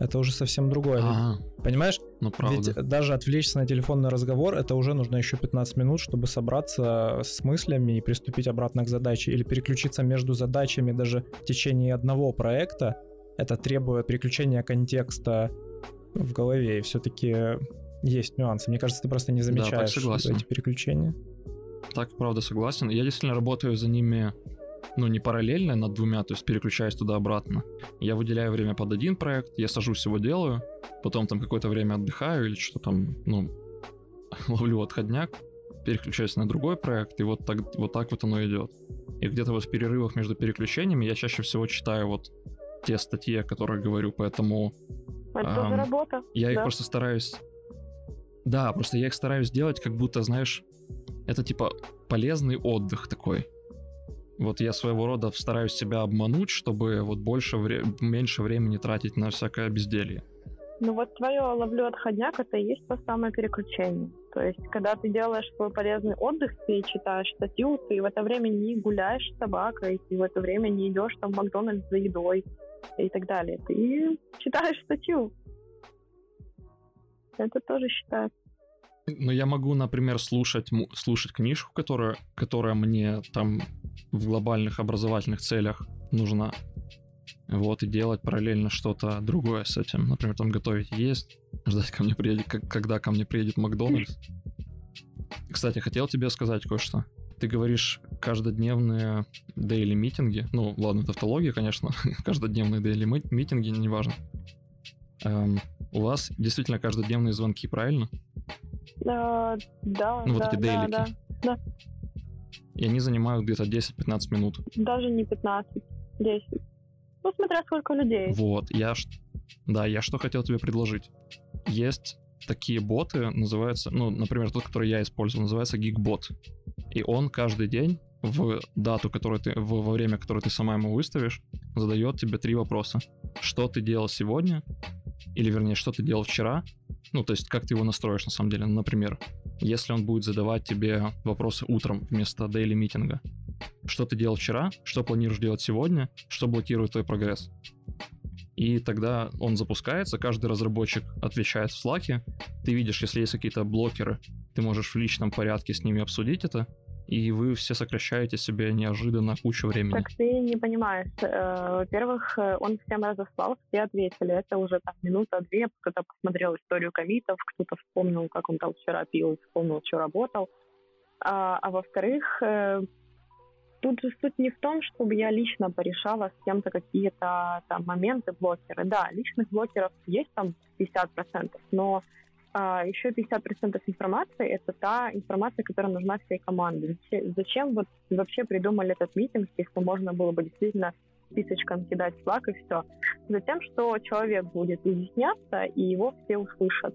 это уже совсем другое. Ага. Понимаешь? Ну, правда. Ведь даже отвлечься на телефонный разговор, это уже нужно еще 15 минут, чтобы собраться с мыслями и приступить обратно к задаче. Или переключиться между задачами даже в течение одного проекта, это требует переключения контекста в голове, и все-таки есть нюансы. Мне кажется, ты просто не замечаешь да, эти переключения. Так, правда, согласен. Я действительно работаю за ними, ну, не параллельно над двумя, то есть переключаюсь туда-обратно. Я выделяю время под один проект, я сажусь его делаю, потом там какое-то время отдыхаю или что там, ну, [laughs] ловлю отходняк, переключаюсь на другой проект, и вот так вот, так вот оно идет. И где-то вот в перерывах между переключениями я чаще всего читаю вот те статьи, о которых говорю, поэтому... Это эм, работа. Я да. их просто стараюсь... Да, просто я их стараюсь делать, как будто, знаешь, это типа полезный отдых такой. Вот я своего рода стараюсь себя обмануть, чтобы вот больше вре- меньше времени тратить на всякое безделье. Ну вот твое ловлю отходняк, это и есть то самое переключение. То есть, когда ты делаешь свой полезный отдых, ты читаешь статью, ты в это время не гуляешь с собакой, ты в это время не идешь там в Макдональдс за едой и так далее. Ты читаешь статью. Это тоже считается. Ну, я могу, например, слушать, слушать книжку, которая, которая мне там в глобальных образовательных целях нужна. Вот, и делать параллельно что-то другое с этим. Например, там готовить есть, ждать, ко мне приедет, когда ко мне приедет Макдональдс. Кстати, хотел тебе сказать кое-что. Ты говоришь каждодневные дейли митинги. Ну, ладно, тавтология, конечно. [laughs] каждодневные дейли митинги, неважно. Эм, у вас действительно каждодневные звонки, правильно? А, да, Ну, да, вот эти дейлики. Да, да, И они занимают где-то 10-15 минут. Даже не 15, 10. Ну, смотря сколько людей. Вот, я... Да, я что хотел тебе предложить. Есть такие боты, называются, ну, например, тот, который я использую, называется Geekbot. И он каждый день в дату, которую ты, в, во время, которое ты сама ему выставишь, задает тебе три вопроса. Что ты делал сегодня? Или, вернее, что ты делал вчера? Ну, то есть, как ты его настроишь, на самом деле. Например, если он будет задавать тебе вопросы утром вместо дейли митинга. Что ты делал вчера? Что планируешь делать сегодня? Что блокирует твой прогресс? И тогда он запускается, каждый разработчик отвечает в Slack. Ты видишь, если есть какие-то блокеры, ты можешь в личном порядке с ними обсудить это, и вы все сокращаете себе неожиданно кучу времени. Так ты не понимаешь. Э, во-первых, э, он всем разослал, все ответили. Это уже там минута-две, кто-то посмотрел историю комитов, кто-то вспомнил, как он там вчера пил, вспомнил, что работал. А, а во-вторых, э, тут же суть не в том, чтобы я лично порешала с кем-то какие-то там моменты, блокеры. Да, личных блокеров есть там 50%, но а, еще 50% информации — это та информация, которая нужна всей команде. Зачем вот вообще придумали этот митинг, если можно было бы действительно списочком кидать флаг и все? Затем, что человек будет изъясняться, и его все услышат.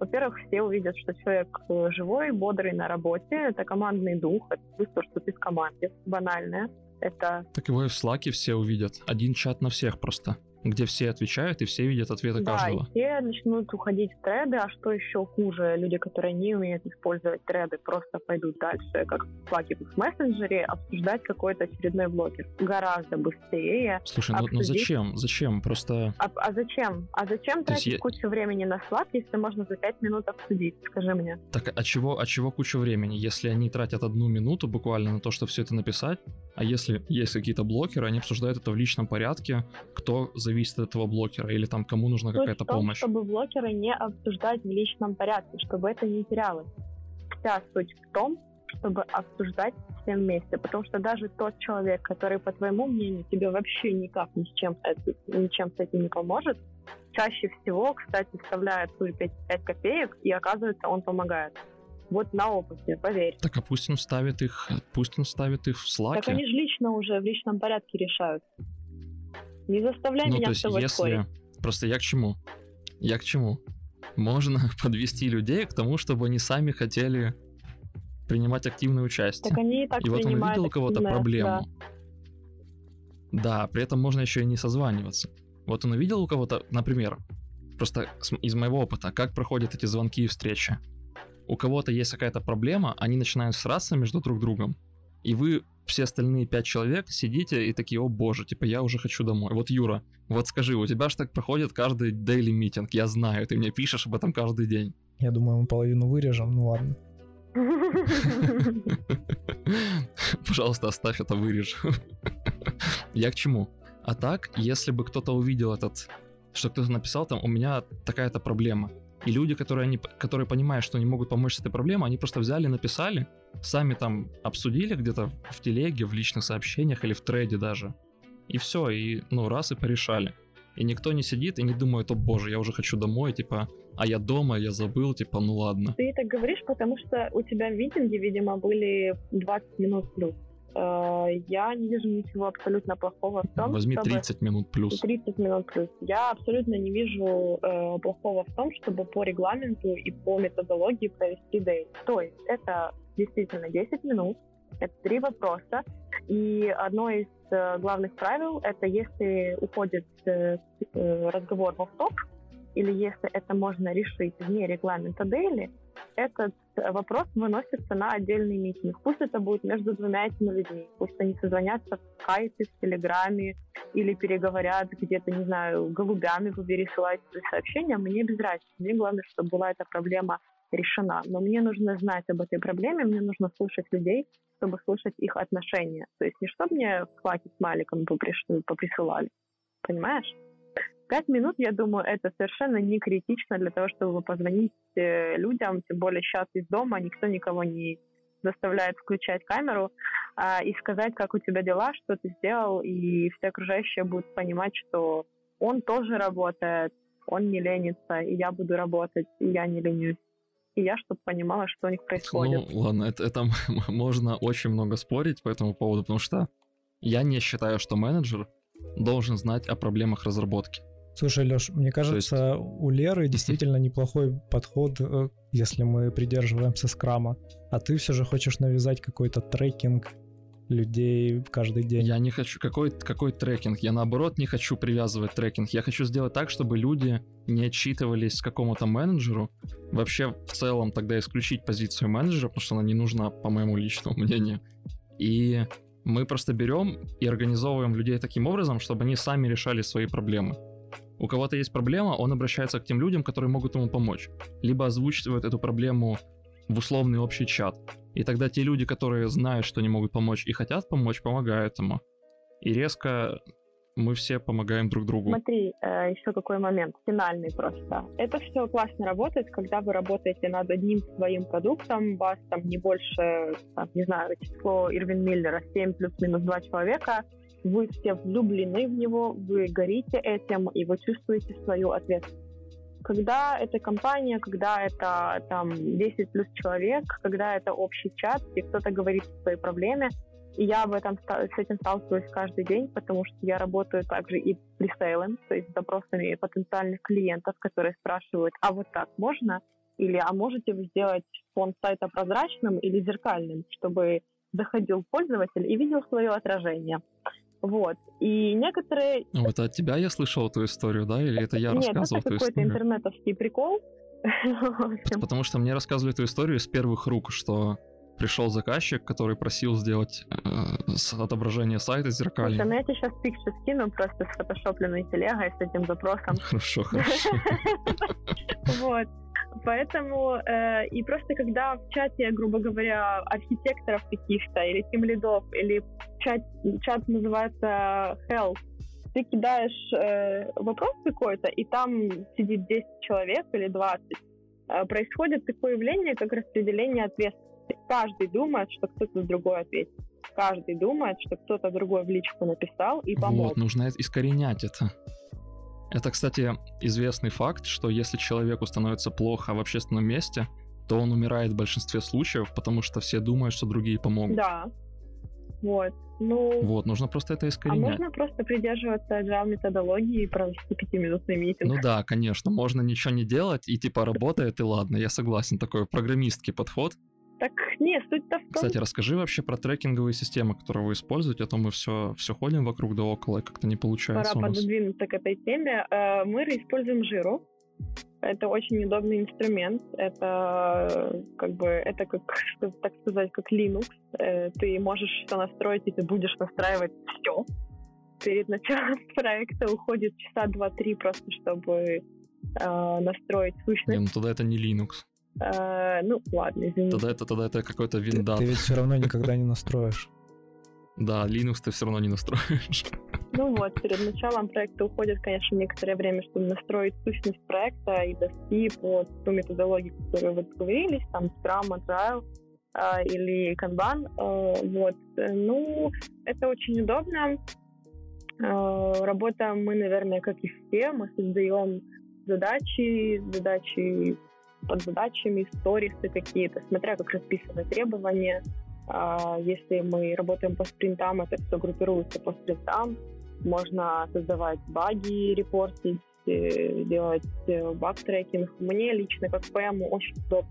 Во-первых, все увидят, что человек э, живой, бодрый на работе, это командный дух, это чувство, что ты в команде, банальное. Это... Так его и в Слаке все увидят. Один чат на всех просто где все отвечают и все видят ответы да, каждого. Да, все начнут уходить в треды, а что еще хуже, люди, которые не умеют использовать треды, просто пойдут дальше, как в в мессенджере, обсуждать какой-то очередной блокер. Гораздо быстрее. Слушай, ну, ну зачем? Зачем? Просто... А, а зачем? А зачем То тратить я... кучу времени на Slack, если можно за пять минут обсудить? Скажи мне. Так, а чего, а чего куча времени? Если они тратят одну минуту буквально на то, чтобы все это написать, а если есть какие-то блокеры, они обсуждают это в личном порядке, кто зависит от этого блокера, или там кому нужна какая-то помощь. чтобы блокеры не обсуждать в личном порядке, чтобы это не терялось. Вся суть в том, чтобы обсуждать все вместе, потому что даже тот человек, который, по твоему мнению, тебе вообще никак ни с чем, ничем с этим не поможет, чаще всего, кстати, вставляет свои 5, 5 копеек, и оказывается, он помогает. Вот на опыте, поверь. Так, а пусть он ставит их, пусть он ставит их в слаке. Так они же лично уже в личном порядке решают. Не заставляй ну, меня то есть, если... спорить. Просто я к чему? Я к чему? Можно [laughs] подвести людей к тому, чтобы они сами хотели принимать активное участие. Так они и так и вот он видел у кого-то проблему. Да. да, при этом можно еще и не созваниваться. Вот он увидел у кого-то, например, просто из моего опыта, как проходят эти звонки и встречи. У кого-то есть какая-то проблема, они начинают сраться между друг другом, и вы все остальные пять человек сидите и такие, о боже, типа я уже хочу домой. Вот Юра, вот скажи, у тебя же так проходит каждый daily митинг, я знаю, ты мне пишешь об этом каждый день. Я думаю, мы половину вырежем, ну ладно. [laughs] Пожалуйста, оставь это, вырежь. [laughs] Я к чему? А так, если бы кто-то увидел этот, что кто-то написал там, у меня такая-то проблема, и люди, которые, они, которые понимают, что они могут помочь с этой проблемой, они просто взяли, написали, сами там обсудили где-то в телеге, в личных сообщениях или в трейде даже. И все, и ну раз и порешали. И никто не сидит и не думает, о боже, я уже хочу домой, типа, а я дома, я забыл, типа, ну ладно. Ты так говоришь, потому что у тебя митинги, видимо, были 20 минут плюс. Э, я не вижу ничего абсолютно плохого в том, Возьми чтобы... 30 минут плюс. 30 минут плюс. Я абсолютно не вижу э, плохого в том, чтобы по регламенту и по методологии провести дейт. То есть это действительно 10 минут, это три вопроса, и одно из э, главных правил — это если уходит э, э разговор в топ или если это можно решить вне регламента дейли, этот вопрос выносится на отдельный митинг. Пусть это будет между двумя этими людьми. Пусть они созвонятся в скайпе, в телеграме или переговорят где-то, не знаю, голубями вы пересылаете сообщения. Мне без разницы. Мне главное, чтобы была эта проблема решена. Но мне нужно знать об этой проблеме, мне нужно слушать людей, чтобы слушать их отношения. То есть не чтобы мне в с Маликом поприсылали. Понимаешь? Пять минут, я думаю, это совершенно не критично для того, чтобы позвонить э, людям, тем более сейчас из дома никто никого не заставляет включать камеру а, и сказать, как у тебя дела, что ты сделал, и все окружающие будут понимать, что он тоже работает, он не ленится, и я буду работать, и я не ленюсь. И я, чтобы понимала, что у них происходит. Ну, ладно, это, это [laughs] можно очень много спорить по этому поводу, потому что я не считаю, что менеджер должен знать о проблемах разработки. Слушай, Леш, мне кажется, есть... у Леры действительно неплохой подход, э, если мы придерживаемся скрама. А ты все же хочешь навязать какой-то трекинг людей каждый день. Я не хочу какой какой трекинг. Я наоборот не хочу привязывать трекинг. Я хочу сделать так, чтобы люди не отчитывались какому-то менеджеру. Вообще в целом тогда исключить позицию менеджера, потому что она не нужна, по моему личному мнению. И мы просто берем и организовываем людей таким образом, чтобы они сами решали свои проблемы. У кого-то есть проблема, он обращается к тем людям, которые могут ему помочь. Либо озвучивает эту проблему в условный общий чат. И тогда те люди, которые знают, что они могут помочь и хотят помочь, помогают ему. И резко мы все помогаем друг другу. Смотри, э, еще какой момент, финальный просто. Это все классно работает, когда вы работаете над одним своим продуктом, вас там не больше, там, не знаю, число Ирвин Миллера, 7 плюс-минус 2 человека, вы все влюблены в него, вы горите этим, и вы чувствуете свою ответственность. Когда это компания, когда это там 10 плюс человек, когда это общий чат, и кто-то говорит о своей проблеме, и я об этом, с этим сталкиваюсь каждый день, потому что я работаю также и пресейлом, то есть с запросами потенциальных клиентов, которые спрашивают, а вот так можно? Или а можете вы сделать фон сайта прозрачным или зеркальным, чтобы заходил пользователь и видел свое отражение. Вот. И некоторые... Ну, это от тебя я слышал эту историю, да? Или это я Нет, рассказывал это какой-то интернетовский прикол. [laughs] Потому что мне рассказывали эту историю с первых рук, что пришел заказчик, который просил сделать э, отображение сайта зеркальным. Слушай, ну я тебе сейчас пикчу скину просто с фотошопленной телегой с этим запросом. Хорошо, [laughs] хорошо. Вот. Поэтому э, и просто когда в чате, грубо говоря, архитекторов каких-то или тем лидов, или чат, чат называется Health, ты кидаешь э, вопрос какой-то, и там сидит 10 человек или 20, э, происходит такое явление, как распределение ответственности. Каждый думает, что кто-то другой ответит. Каждый думает, что кто-то другой в личку написал и помог. Вот, нужно искоренять это. Это, кстати, известный факт, что если человеку становится плохо в общественном месте, то он умирает в большинстве случаев, потому что все думают, что другие помогут. Да. Вот. Ну, вот, нужно просто это а искоренять. А можно просто придерживаться agile методологии и провести пятиминутный митинг. Ну да, конечно, можно ничего не делать, и типа работает, и ладно, я согласен, такой программистский подход. Так не, суть-то в том... Кстати, расскажи вообще про трекинговые системы, которые вы используете, а то мы все, все ходим вокруг да около, и как-то не получается Пора у нас. пододвинуться к этой теме. Э, мы используем жиру. Это очень удобный инструмент. Это как бы это как, так сказать, как Linux. Э, ты можешь все настроить, и ты будешь настраивать все. Перед началом [laughs] проекта уходит часа два-три просто, чтобы э, настроить сущность. Не, ну тогда это не Linux. Э, ну, ладно, извините. Тогда это, тогда это какой-то виндат. Ты, ты ведь все равно никогда не настроишь. [laughs] Да, Linux ты все равно не настроишь. Ну вот, перед началом проекта уходит, конечно, некоторое время, чтобы настроить сущность проекта и довести по ту методологию, которую вы договорились, там Scrum, Agile э, или Kanban. Э, вот. Ну, это очень удобно. Э, работаем мы, наверное, как и все. Мы создаем задачи, задачи под задачами, сторисы какие-то, смотря как расписаны требования. А, если мы работаем по спринтам, это все группируется по спринтам. Можно создавать баги, репортить, э, делать э, баг-трекинг. Мне лично, как ПМ, очень удобно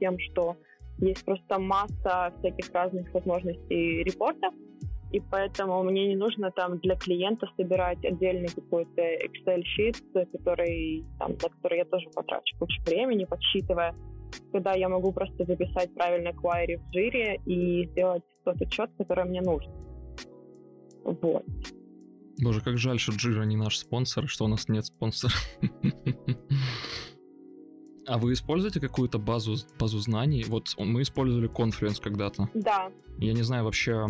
тем, что есть просто масса всяких разных возможностей репортов, и поэтому мне не нужно там для клиента собирать отдельный какой-то Excel-щит, который, там, на который я тоже потрачу кучу времени, подсчитывая, когда я могу просто записать правильно query в жире и сделать тот учет, который мне нужен. Вот. Боже, как жаль, что Jira не наш спонсор, что у нас нет спонсора. А вы используете какую-то базу, базу знаний? Вот мы использовали Confluence когда-то. Да. Я не знаю вообще,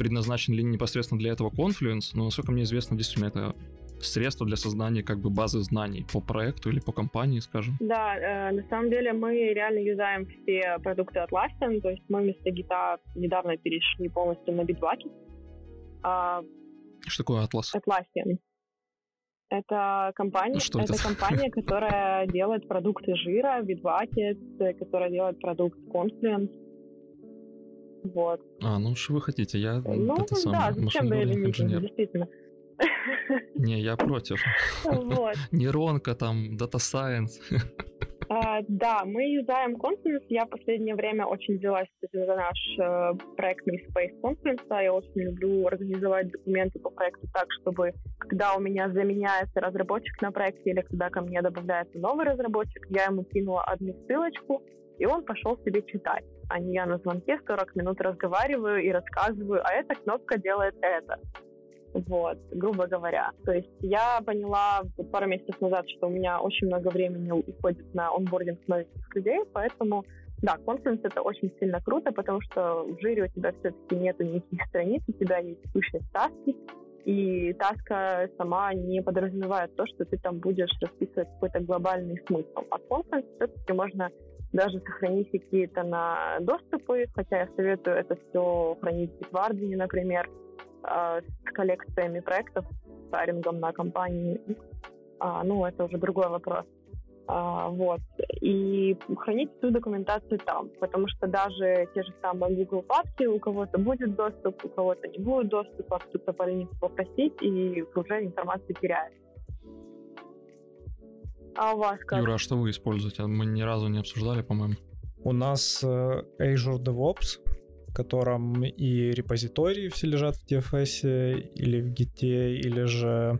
предназначен ли непосредственно для этого Confluence, но, насколько мне известно, действительно это средство для создания как бы базы знаний по проекту или по компании, скажем. Да, э, на самом деле мы реально юзаем все продукты Atlassian, то есть мы вместо гита недавно перешли полностью на Bitbucket. А, Что такое Atlas? Atlassian. Это компания, Что это, это компания, которая делает продукты жира, Bitbucket, которая делает продукт Confluence. Вот. А, ну что вы хотите? Я ну, это да, зачем бы инженер. действительно. Не, я против. Вот. [laughs] Нейронка там, Data Science. А, да, мы юзаем Confluence. Я в последнее время очень взялась за наш э, проектный Space Confluence. Я очень люблю организовать документы по проекту так, чтобы когда у меня заменяется разработчик на проекте или когда ко мне добавляется новый разработчик, я ему кинула одну ссылочку, и он пошел себе читать. А не я на звонке 40 минут разговариваю и рассказываю, а эта кнопка делает это. Вот, грубо говоря. То есть я поняла пару месяцев назад, что у меня очень много времени уходит на онбординг новых людей, поэтому да, Confluence это очень сильно круто, потому что в жире у тебя все-таки нету никаких страниц, у тебя есть сущность таски, и таска сама не подразумевает то, что ты там будешь расписывать какой-то глобальный смысл. А Confluence все-таки можно даже сохранить какие-то на доступы, хотя я советую это все хранить в Bitwarden, например, а, с коллекциями проектов, с арингом на компании. А, ну, это уже другой вопрос. А, вот. И хранить всю документацию там, потому что даже те же самые Google папки, у кого-то будет доступ, у кого-то не будет доступа, кто-то поленится попросить, и уже информация теряется. А у вас как? Юра, а что вы используете? Мы ни разу не обсуждали, по-моему. У нас э, Azure DevOps, в котором и репозитории все лежат в TFS или в Git, или же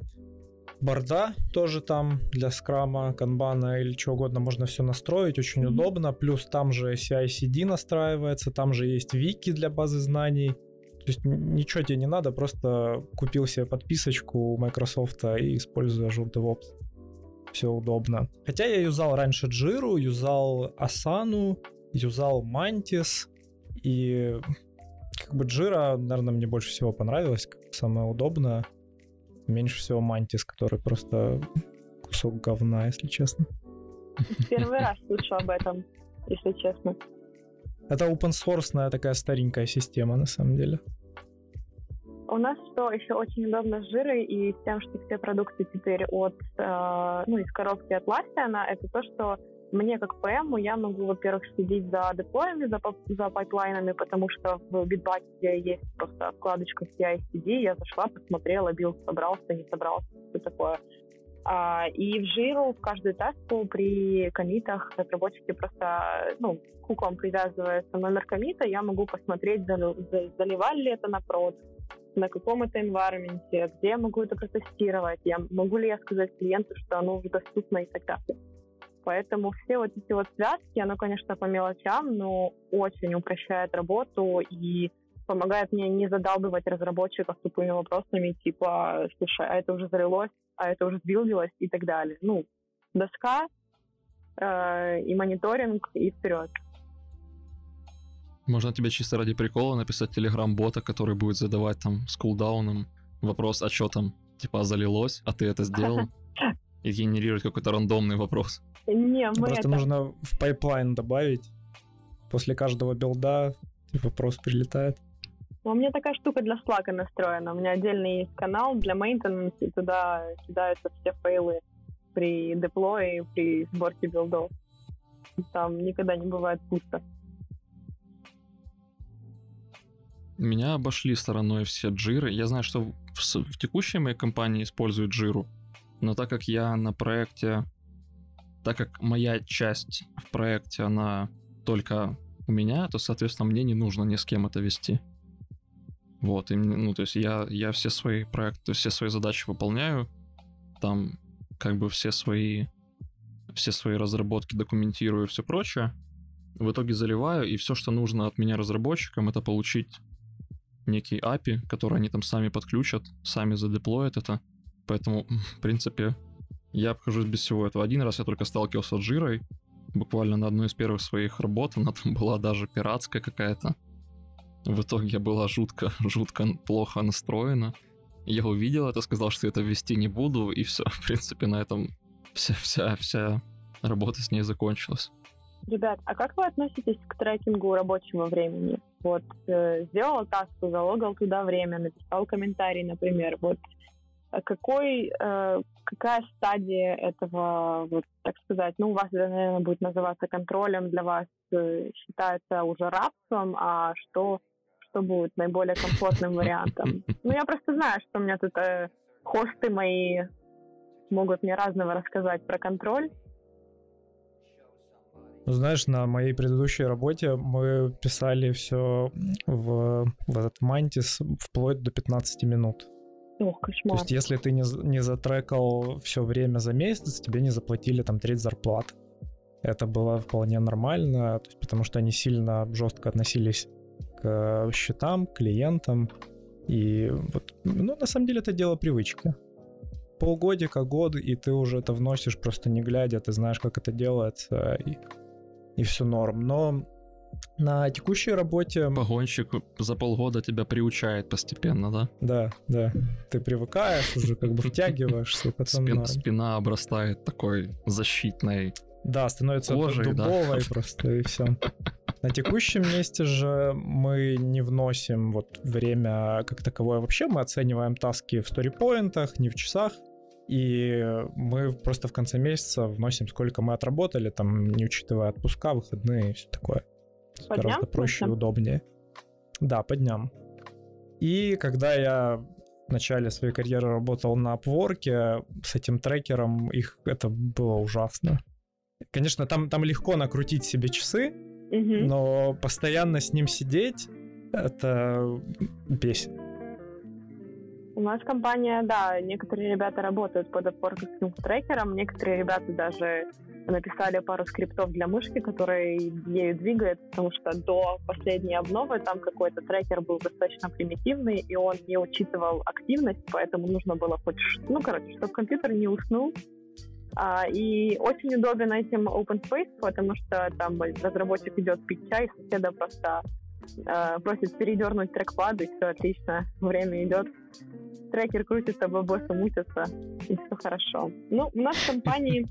борда тоже там для скрама, канбана или чего угодно можно все настроить, очень mm-hmm. удобно. Плюс там же CI-CD настраивается, там же есть вики для базы знаний. То есть ничего тебе не надо, просто купил себе подписочку у Microsoft и используя Azure DevOps. Все удобно. Хотя я юзал раньше Jira, юзал Asana, юзал Mantis, и как бы Jira, наверное, мне больше всего понравилось, как самое удобное. Меньше всего Мантис, который просто кусок говна, если честно. Первый [laughs] раз слышу об этом, если честно. Это open source такая старенькая система, на самом деле. У нас что еще очень удобно с жирой и с тем, что все продукты теперь от, э, ну, из коробки от Lastana, это то, что мне как ПМу я могу, во-первых, следить за деплоями, за, за пайплайнами, потому что в Bitbucket есть просто вкладочка CI-CD, я зашла, посмотрела, билд собрался, не собрался, все такое. А, и в Jira в каждую таску при коммитах разработчики просто, ну, хуком привязывается номер коммита, я могу посмотреть, заливали ли это на прод, на каком это environment, где я могу это протестировать, я могу ли я сказать клиенту, что оно уже доступно и так далее. Поэтому все вот эти вот связки, оно, конечно, по мелочам, но очень упрощает работу и помогает мне не задалбывать разработчиков тупыми вопросами, типа, слушай, а это уже залилось, а это уже сбилдилось и так далее. Ну, доска э, и мониторинг, и вперед. Можно тебе чисто ради прикола написать телеграм-бота, который будет задавать там с кулдауном вопрос, а что там, типа, залилось, а ты это сделал? [laughs] И генерировать какой-то рандомный вопрос. Не, мы Просто это... нужно в пайплайн добавить. После каждого билда вопрос прилетает. У меня такая штука для Slack настроена. У меня отдельный есть канал для maintenance, и туда кидаются все фейлы при деплое, при сборке билдов. Там никогда не бывает пусто. Меня обошли стороной все джиры. Я знаю, что в, в текущей моей компании используют джиру, но так как я на проекте так как моя часть в проекте, она только у меня, то, соответственно, мне не нужно ни с кем это вести. Вот, и, ну, то есть я, я все свои проекты, все свои задачи выполняю, там как бы все свои, все свои разработки документирую и все прочее. В итоге заливаю, и все, что нужно от меня разработчикам, это получить некий API, который они там сами подключат, сами задеплоят это. Поэтому, в принципе, я обхожусь без всего этого. Один раз я только сталкивался с жирой, буквально на одной из первых своих работ, она там была даже пиратская какая-то. В итоге я была жутко, жутко плохо настроена. Я увидел это, сказал, что это вести не буду, и все, [laughs] в принципе, на этом вся, вся, вся работа с ней закончилась. Ребят, а как вы относитесь к трекингу рабочего времени? Вот э, сделал таску, залогал туда время, написал комментарий, например. Вот а какой, э, какая стадия этого, вот, так сказать, ну, у вас наверное, будет называться контролем, для вас э, считается уже рабством, а что, что будет наиболее комфортным вариантом? Ну, я просто знаю, что у меня тут э, хосты мои могут мне разного рассказать про контроль. Ну, знаешь, на моей предыдущей работе мы писали все в, в этот Mantis вплоть до 15 минут. Ох, кошмар. То есть, если ты не, не затрекал все время за месяц, тебе не заплатили там треть зарплат. Это было вполне нормально, есть, потому что они сильно жестко относились к счетам, клиентам. И вот, ну, на самом деле это дело привычки. Полгодика, год, и ты уже это вносишь просто не глядя, ты знаешь, как это делается. И, и все норм. Но на текущей работе... Погонщик за полгода тебя приучает постепенно, да? Да, да. Ты привыкаешь, уже как бы втягиваешься, потом Спин, Спина обрастает такой защитной Да, становится кожей, дубовой да? [laughs] просто, и все. На текущем месте же мы не вносим вот время как таковое вообще, мы оцениваем таски в сторипоинтах, не в часах, и мы просто в конце месяца вносим, сколько мы отработали, там, не учитывая отпуска, выходные и все такое. По Гораздо дням, проще и удобнее. Да, по дням. И когда я в начале своей карьеры работал на Upwork, с этим трекером их это было ужасно. Конечно, там, там легко накрутить себе часы, угу. но постоянно с ним сидеть, это бесит. У нас компания, да, некоторые ребята работают под опорковским трекером, некоторые ребята даже написали пару скриптов для мышки, которые ею двигают, потому что до последней обновы там какой-то трекер был достаточно примитивный, и он не учитывал активность, поэтому нужно было хоть, ну, короче, чтобы компьютер не уснул, а, и очень удобен этим open space, потому что там разработчик идет пить чай, соседа просто а, просит передернуть трекпад, и все отлично, время идет трекер крутится, бабосы мутятся, и все хорошо. Ну, у нас в компании,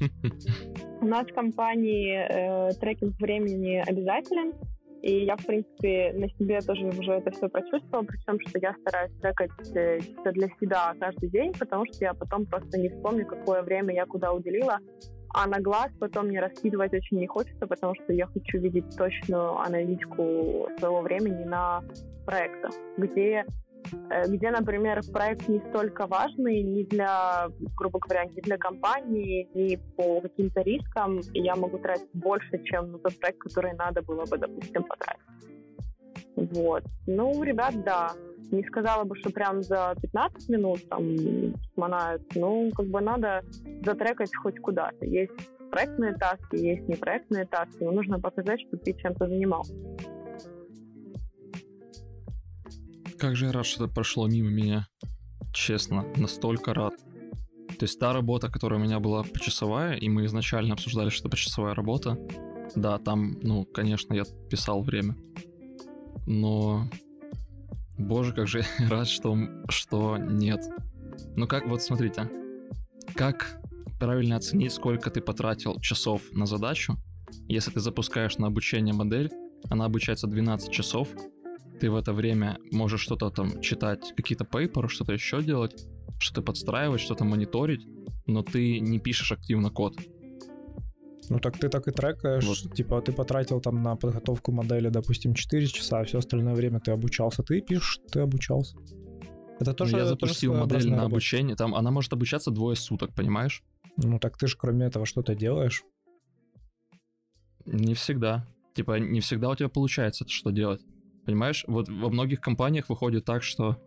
[laughs] у нас в компании э, трекинг времени обязателен, и я, в принципе, на себе тоже уже это все прочувствовала, причем, что я стараюсь трекать э, чисто для себя каждый день, потому что я потом просто не вспомню, какое время я куда уделила, а на глаз потом мне раскидывать очень не хочется, потому что я хочу видеть точную аналитику своего времени на проектах, где Э, где, например, проект не столько важный ни для, грубо говоря, ни для компании, ни по каким-то рискам, я могу тратить больше, чем на тот проект, который надо было бы, допустим, потратить. Вот. Ну, ребят, да. Не сказала бы, что прям за 15 минут там сманают. Ну, как бы надо затрекать хоть куда-то. Есть проектные таски, есть непроектные таски, но нужно показать, что ты чем-то занимался. Как же я рад, что это прошло мимо меня. Честно, настолько рад. То есть та работа, которая у меня была почасовая, и мы изначально обсуждали, что это почасовая работа, да, там, ну, конечно, я писал время. Но, боже, как же [laughs] я рад, что, что нет. Ну как, вот смотрите, как правильно оценить, сколько ты потратил часов на задачу, если ты запускаешь на обучение модель, она обучается 12 часов, ты в это время можешь что-то там читать, какие-то пейперы, что-то еще делать, что-то подстраивать, что-то мониторить, но ты не пишешь активно код. Ну так ты так и трекаешь, вот. типа ты потратил там на подготовку модели, допустим, 4 часа, а все остальное время ты обучался, ты пишешь, ты обучался. Это тоже, ну, я запустил тоже модель на работа. обучение, там она может обучаться двое суток, понимаешь? Ну так ты же кроме этого что-то делаешь? Не всегда. Типа не всегда у тебя получается это что делать. Понимаешь, вот во многих компаниях выходит так, что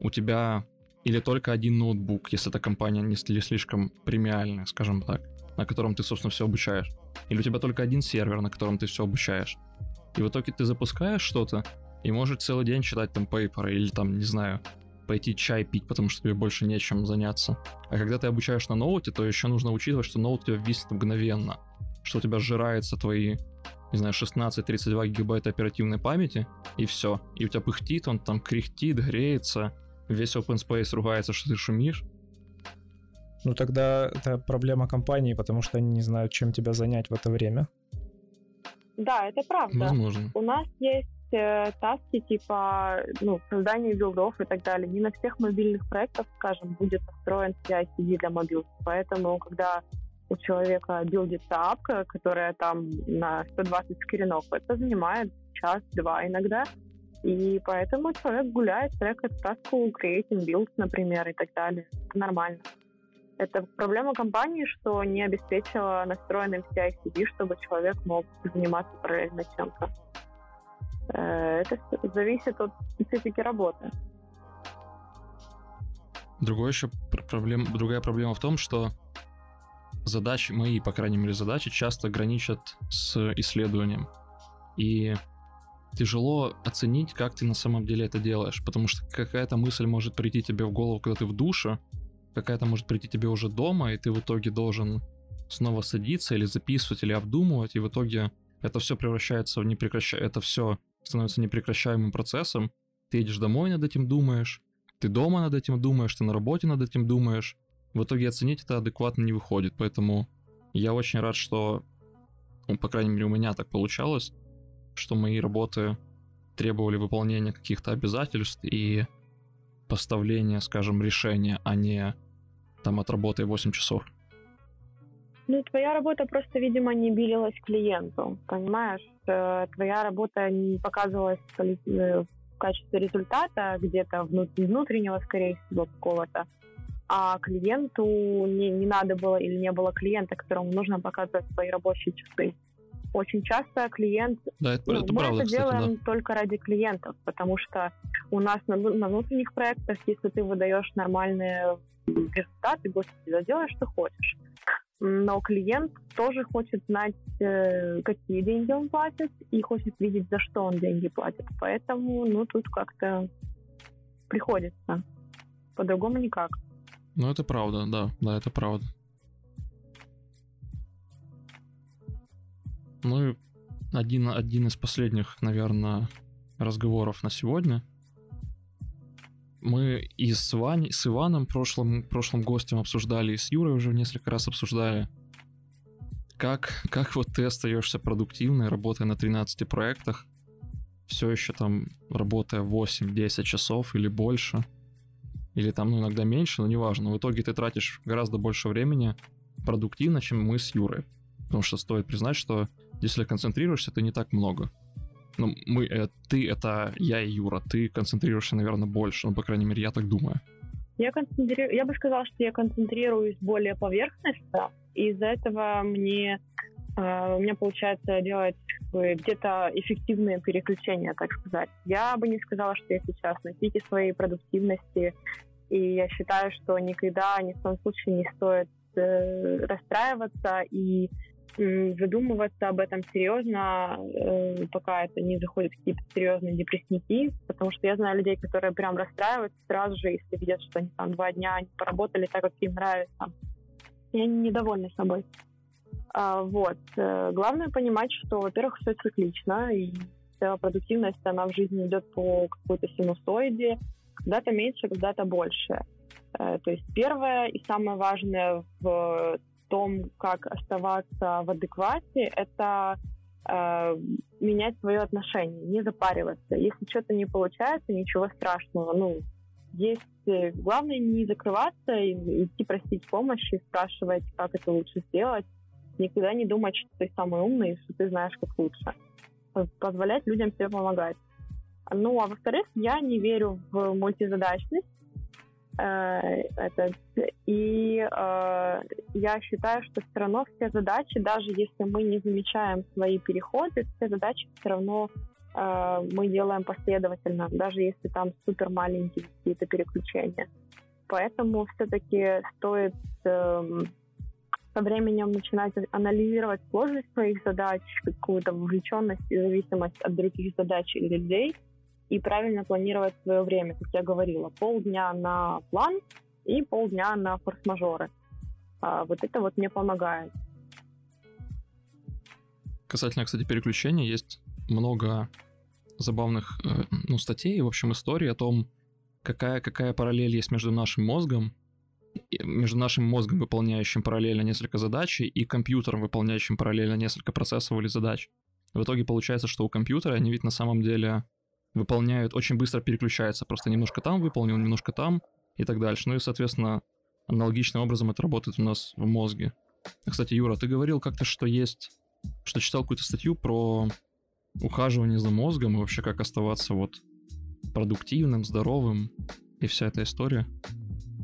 у тебя или только один ноутбук, если эта компания не слишком премиальная, скажем так, на котором ты, собственно, все обучаешь. Или у тебя только один сервер, на котором ты все обучаешь. И в итоге ты запускаешь что-то, и можешь целый день читать там пейперы, или там, не знаю, пойти чай пить, потому что тебе больше нечем заняться. А когда ты обучаешь на ноуте, то еще нужно учитывать, что ноут у тебя виснет мгновенно, что у тебя сжирается твои не знаю, 16-32 гигабайта оперативной памяти, и все. И у тебя пыхтит, он там кряхтит, греется, весь open space ругается, что ты шумишь. Ну тогда это проблема компании, потому что они не знают, чем тебя занять в это время. Да, это правда. Возможно. У нас есть э, таски типа ну, создания билдов и так далее. Не на всех мобильных проектах, скажем, будет построен CI-CD для мобил. Поэтому, когда у человека билдится апка, которая там на 120 скринов. Это занимает час-два иногда. И поэтому человек гуляет, трекает таску creating build, например, и так далее. Это нормально. Это проблема компании, что не обеспечила настроенным CI-CD, чтобы человек мог заниматься параллельно чем-то. Э, это зависит от специфики работы. Другой еще проблем, другая проблема в том, что задачи, мои, по крайней мере, задачи часто граничат с исследованием. И тяжело оценить, как ты на самом деле это делаешь, потому что какая-то мысль может прийти тебе в голову, когда ты в душе, какая-то может прийти тебе уже дома, и ты в итоге должен снова садиться или записывать, или обдумывать, и в итоге это все превращается в непрекращаемое, это все становится непрекращаемым процессом. Ты едешь домой, над этим думаешь, ты дома над этим думаешь, ты на работе над этим думаешь. В итоге оценить это адекватно не выходит, поэтому я очень рад, что, ну, по крайней мере, у меня так получалось, что мои работы требовали выполнения каких-то обязательств и поставления, скажем, решения, а не там отработай 8 часов. Ну, твоя работа просто, видимо, не билилась клиенту, понимаешь? Э, твоя работа не показывалась э, в качестве результата где-то внутреннего, скорее всего, какого-то, а клиенту не, не надо было или не было клиента, которому нужно показывать свои рабочие часы. Очень часто клиент... Да, это, ну, это мы правда, это кстати, делаем да. только ради клиентов, потому что у нас на, на внутренних проектах, если ты выдаешь нормальные результаты, господи, да делай, что хочешь но клиент тоже хочет знать, э, какие деньги он платит, и хочет видеть, за что он деньги платит. Поэтому, ну, тут как-то приходится. По-другому никак. Ну, это правда, да, да, это правда. Ну и один, один из последних, наверное, разговоров на сегодня — мы и с, Вань, с Иваном, прошлым, прошлым гостем, обсуждали, и с Юрой уже несколько раз обсуждали, как, как вот ты остаешься продуктивной, работая на 13 проектах, все еще там работая 8-10 часов или больше, или там ну, иногда меньше, но неважно. В итоге ты тратишь гораздо больше времени продуктивно, чем мы с Юрой. Потому что стоит признать, что если концентрируешься, ты не так много ну, мы, э, ты — это я и Юра, ты концентрируешься, наверное, больше, ну, по крайней мере, я так думаю. Я, концентрирую, я бы сказала, что я концентрируюсь более поверхностно, и из-за этого мне у меня получается делать где-то эффективные переключения, так сказать. Я бы не сказала, что я сейчас на пике своей продуктивности, и я считаю, что никогда, ни в коем случае не стоит э, расстраиваться и задумываться об этом серьезно, э, пока это не заходит в какие-то серьезные депрессники, потому что я знаю людей, которые прям расстраиваются сразу же, если видят, что они там два дня не поработали так, как им нравится. И они недовольны собой. А, вот. Э, главное понимать, что, во-первых, все циклично, и вся продуктивность, она в жизни идет по какой-то синусоиде, когда-то меньше, когда-то больше. Э, то есть первое и самое важное в том, как оставаться в адеквате, это э, менять свое отношение, не запариваться. Если что-то не получается, ничего страшного. Ну, есть э, главное не закрываться, и, идти просить помощи, спрашивать, как это лучше сделать. Никогда не думать, что ты самый умный, что ты знаешь, как лучше. Позволять людям себе помогать. Ну, а во-вторых, я не верю в мультизадачность. Э, это, и э, я считаю, что все равно все задачи, даже если мы не замечаем свои переходы, все задачи все равно э, мы делаем последовательно, даже если там супер маленькие какие-то переключения. Поэтому все-таки стоит э, со временем начинать анализировать сложность своих задач, какую-то вовлеченность и зависимость от других задач или людей – и правильно планировать свое время, как я говорила. Полдня на план и полдня на форс-мажоры. А, вот это вот мне помогает. Касательно, кстати, переключения, есть много забавных э, ну, статей, в общем, историй о том, какая, какая параллель есть между нашим мозгом, между нашим мозгом, выполняющим параллельно несколько задач, и компьютером, выполняющим параллельно несколько процессов или задач. В итоге получается, что у компьютера они ведь на самом деле выполняют, очень быстро переключаются, просто немножко там выполнил, немножко там и так дальше. Ну и, соответственно, аналогичным образом это работает у нас в мозге. Кстати, Юра, ты говорил как-то, что есть, что читал какую-то статью про ухаживание за мозгом и вообще как оставаться вот продуктивным, здоровым и вся эта история.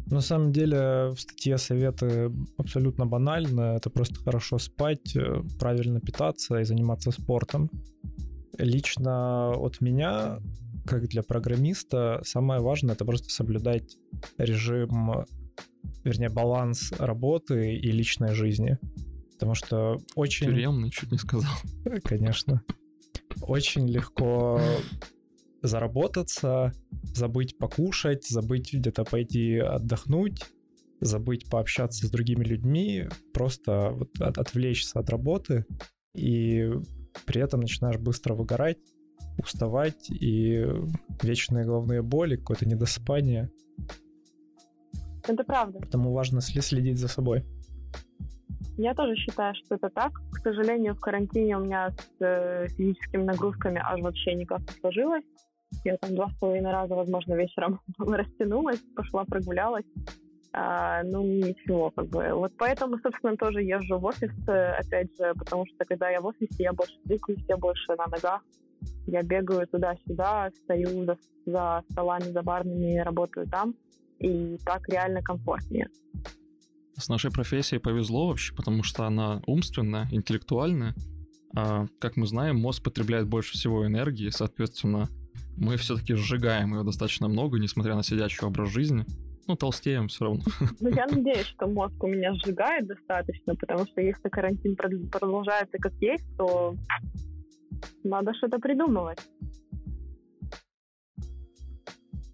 На самом деле в статье советы абсолютно банальны. Это просто хорошо спать, э, правильно питаться и заниматься спортом. Лично от меня, как для программиста, самое важное это просто соблюдать режим, вернее, баланс работы и личной жизни. Потому что очень... Тюремный, чуть не сказал. Конечно. Очень легко заработаться, забыть покушать, забыть где-то пойти отдохнуть, забыть пообщаться с другими людьми, просто вот от, отвлечься от работы. И при этом начинаешь быстро выгорать, уставать и вечные головные боли, какое-то недосыпание. Это правда. Поэтому важно следить за собой. Я тоже считаю, что это так. К сожалению, в карантине у меня с э, физическими нагрузками аж вообще никак не сложилось. Я там два с половиной раза, возможно, вечером [laughs] растянулась, пошла прогулялась. А, ну, ничего, как бы. Вот поэтому, [laughs] собственно, тоже езжу в офис, э, опять же, потому что когда я в офисе, я больше двигаюсь, я больше на ногах. Я бегаю туда-сюда, стою за, за столами, за барными, работаю там. И так реально комфортнее. С нашей профессией повезло вообще, потому что она умственная, интеллектуальная. А, как мы знаем, мозг потребляет больше всего энергии, соответственно, мы все-таки сжигаем ее достаточно много, несмотря на сидячий образ жизни. Ну, толстеем все равно. [laughs] Ну, я надеюсь, что мозг у меня сжигает достаточно, потому что если карантин продолжается как есть, то надо что-то придумывать.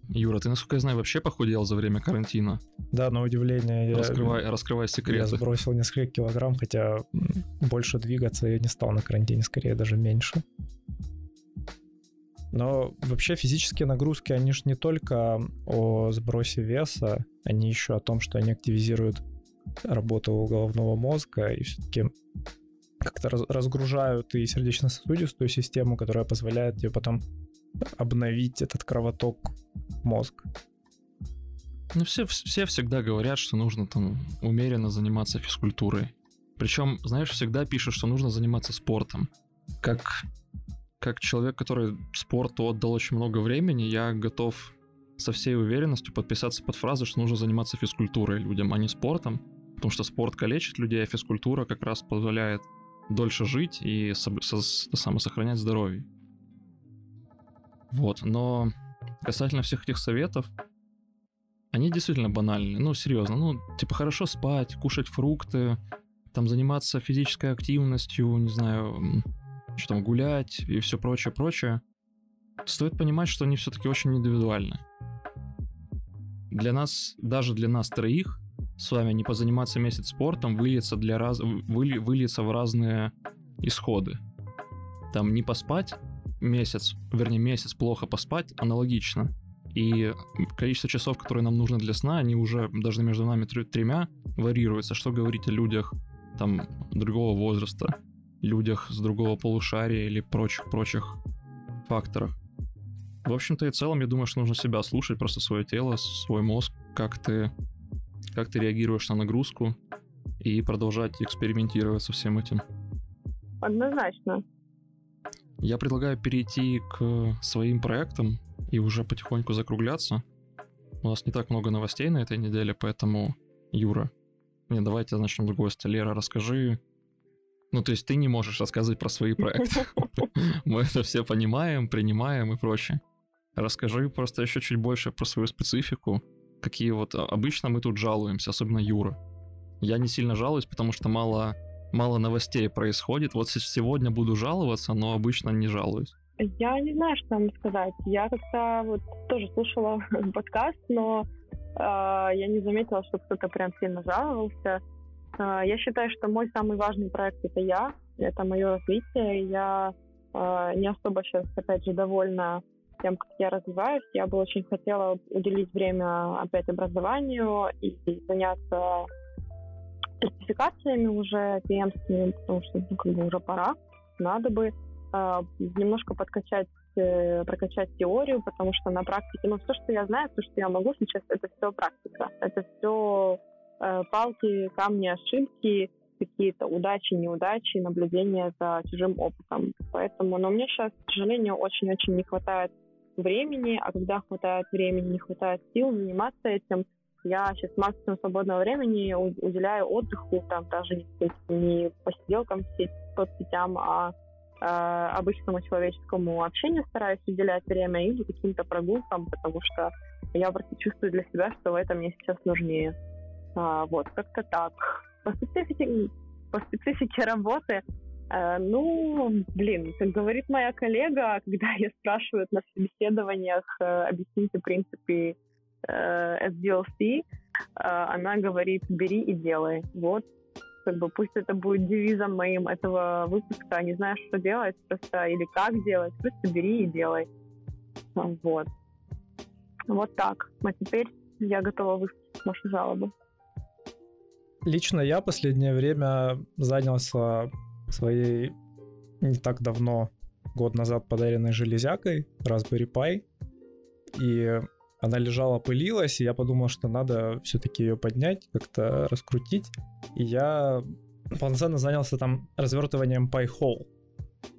Юра, ты, насколько я знаю, вообще похудел за время карантина? Да, на удивление. Раскрывай, я, раскрывай секреты. Я сбросил несколько килограмм, хотя больше двигаться я не стал на карантине, скорее даже меньше. Но вообще физические нагрузки, они же не только о сбросе веса, они еще о том, что они активизируют работу головного мозга и все-таки как-то разгружают и сердечно-сосудистую систему, которая позволяет тебе потом обновить этот кровоток мозг. Ну, все, все всегда говорят, что нужно там умеренно заниматься физкультурой. Причем, знаешь, всегда пишут, что нужно заниматься спортом. Как, как человек, который спорту отдал очень много времени, я готов со всей уверенностью подписаться под фразу, что нужно заниматься физкультурой людям, а не спортом. Потому что спорт калечит людей, а физкультура как раз позволяет дольше жить и со, со, со, сохранять здоровье. Вот, но касательно всех этих советов, они действительно банальные. Ну, серьезно, ну, типа, хорошо спать, кушать фрукты, там, заниматься физической активностью, не знаю, что там, гулять и все прочее, прочее. Стоит понимать, что они все-таки очень индивидуальны. Для нас, даже для нас троих, с вами не позаниматься месяц спортом выльется, для раз... Выли... выльется в разные исходы. Там не поспать месяц, вернее месяц плохо поспать, аналогично. И количество часов, которые нам нужно для сна, они уже даже между нами тремя варьируются. Что говорить о людях там другого возраста, людях с другого полушария или прочих-прочих факторах. В общем-то и целом, я думаю, что нужно себя слушать, просто свое тело, свой мозг, как ты, как ты реагируешь на нагрузку и продолжать экспериментировать со всем этим. Однозначно. Я предлагаю перейти к своим проектам и уже потихоньку закругляться. У нас не так много новостей на этой неделе, поэтому, Юра, не, давайте начнем с другой Лера, расскажи. Ну, то есть ты не можешь рассказывать про свои проекты. [laughs] Мы это все понимаем, принимаем и прочее. Расскажи просто еще чуть больше про свою специфику. Какие вот а, обычно мы тут жалуемся, особенно Юра. Я не сильно жалуюсь, потому что мало мало новостей происходит. Вот сегодня буду жаловаться, но обычно не жалуюсь. Я не знаю, что вам сказать. Я как-то вот тоже слушала [laughs] подкаст, но э, я не заметила, что кто-то прям сильно жаловался. Э, я считаю, что мой самый важный проект это я, это мое развитие. Я э, не особо сейчас, опять же, довольна тем, как я развиваюсь. Я бы очень хотела уделить время опять образованию и заняться сертификациями уже PM-скими, потому что ну, как бы уже пора. Надо бы э, немножко подкачать э, прокачать теорию, потому что на практике, ну, все, что я знаю, все, что я могу сейчас, это все практика. Это все палки, камни, ошибки, какие-то удачи, неудачи, наблюдения за чужим опытом. Поэтому, но мне сейчас, к сожалению, очень-очень не хватает времени, а когда хватает времени, не хватает сил заниматься этим, я сейчас максимум свободного времени уделяю отдыху, там даже не, не посиделкам в соцсетям, а э, обычному человеческому общению стараюсь уделять время или каким-то прогулкам, потому что я просто чувствую для себя, что в этом мне сейчас нужнее. А, вот, как-то так. По специфике, по специфике работы, э, ну, блин, как говорит моя коллега, [laughs] когда ее спрашивают на собеседованиях, э, объясните принципы э, SDLC, э, она говорит, бери и делай. Вот как бы пусть это будет девизом моим этого выпуска. Не знаешь, что делать, просто или как делать, просто бери и делай. Вот. Вот так. А теперь я готова выслушать ваши жалобы. Лично я последнее время занялся своей не так давно, год назад подаренной железякой Raspberry Pi. И она лежала, пылилась, и я подумал, что надо все-таки ее поднять, как-то раскрутить. И я полноценно занялся там развертыванием Pi-Hole.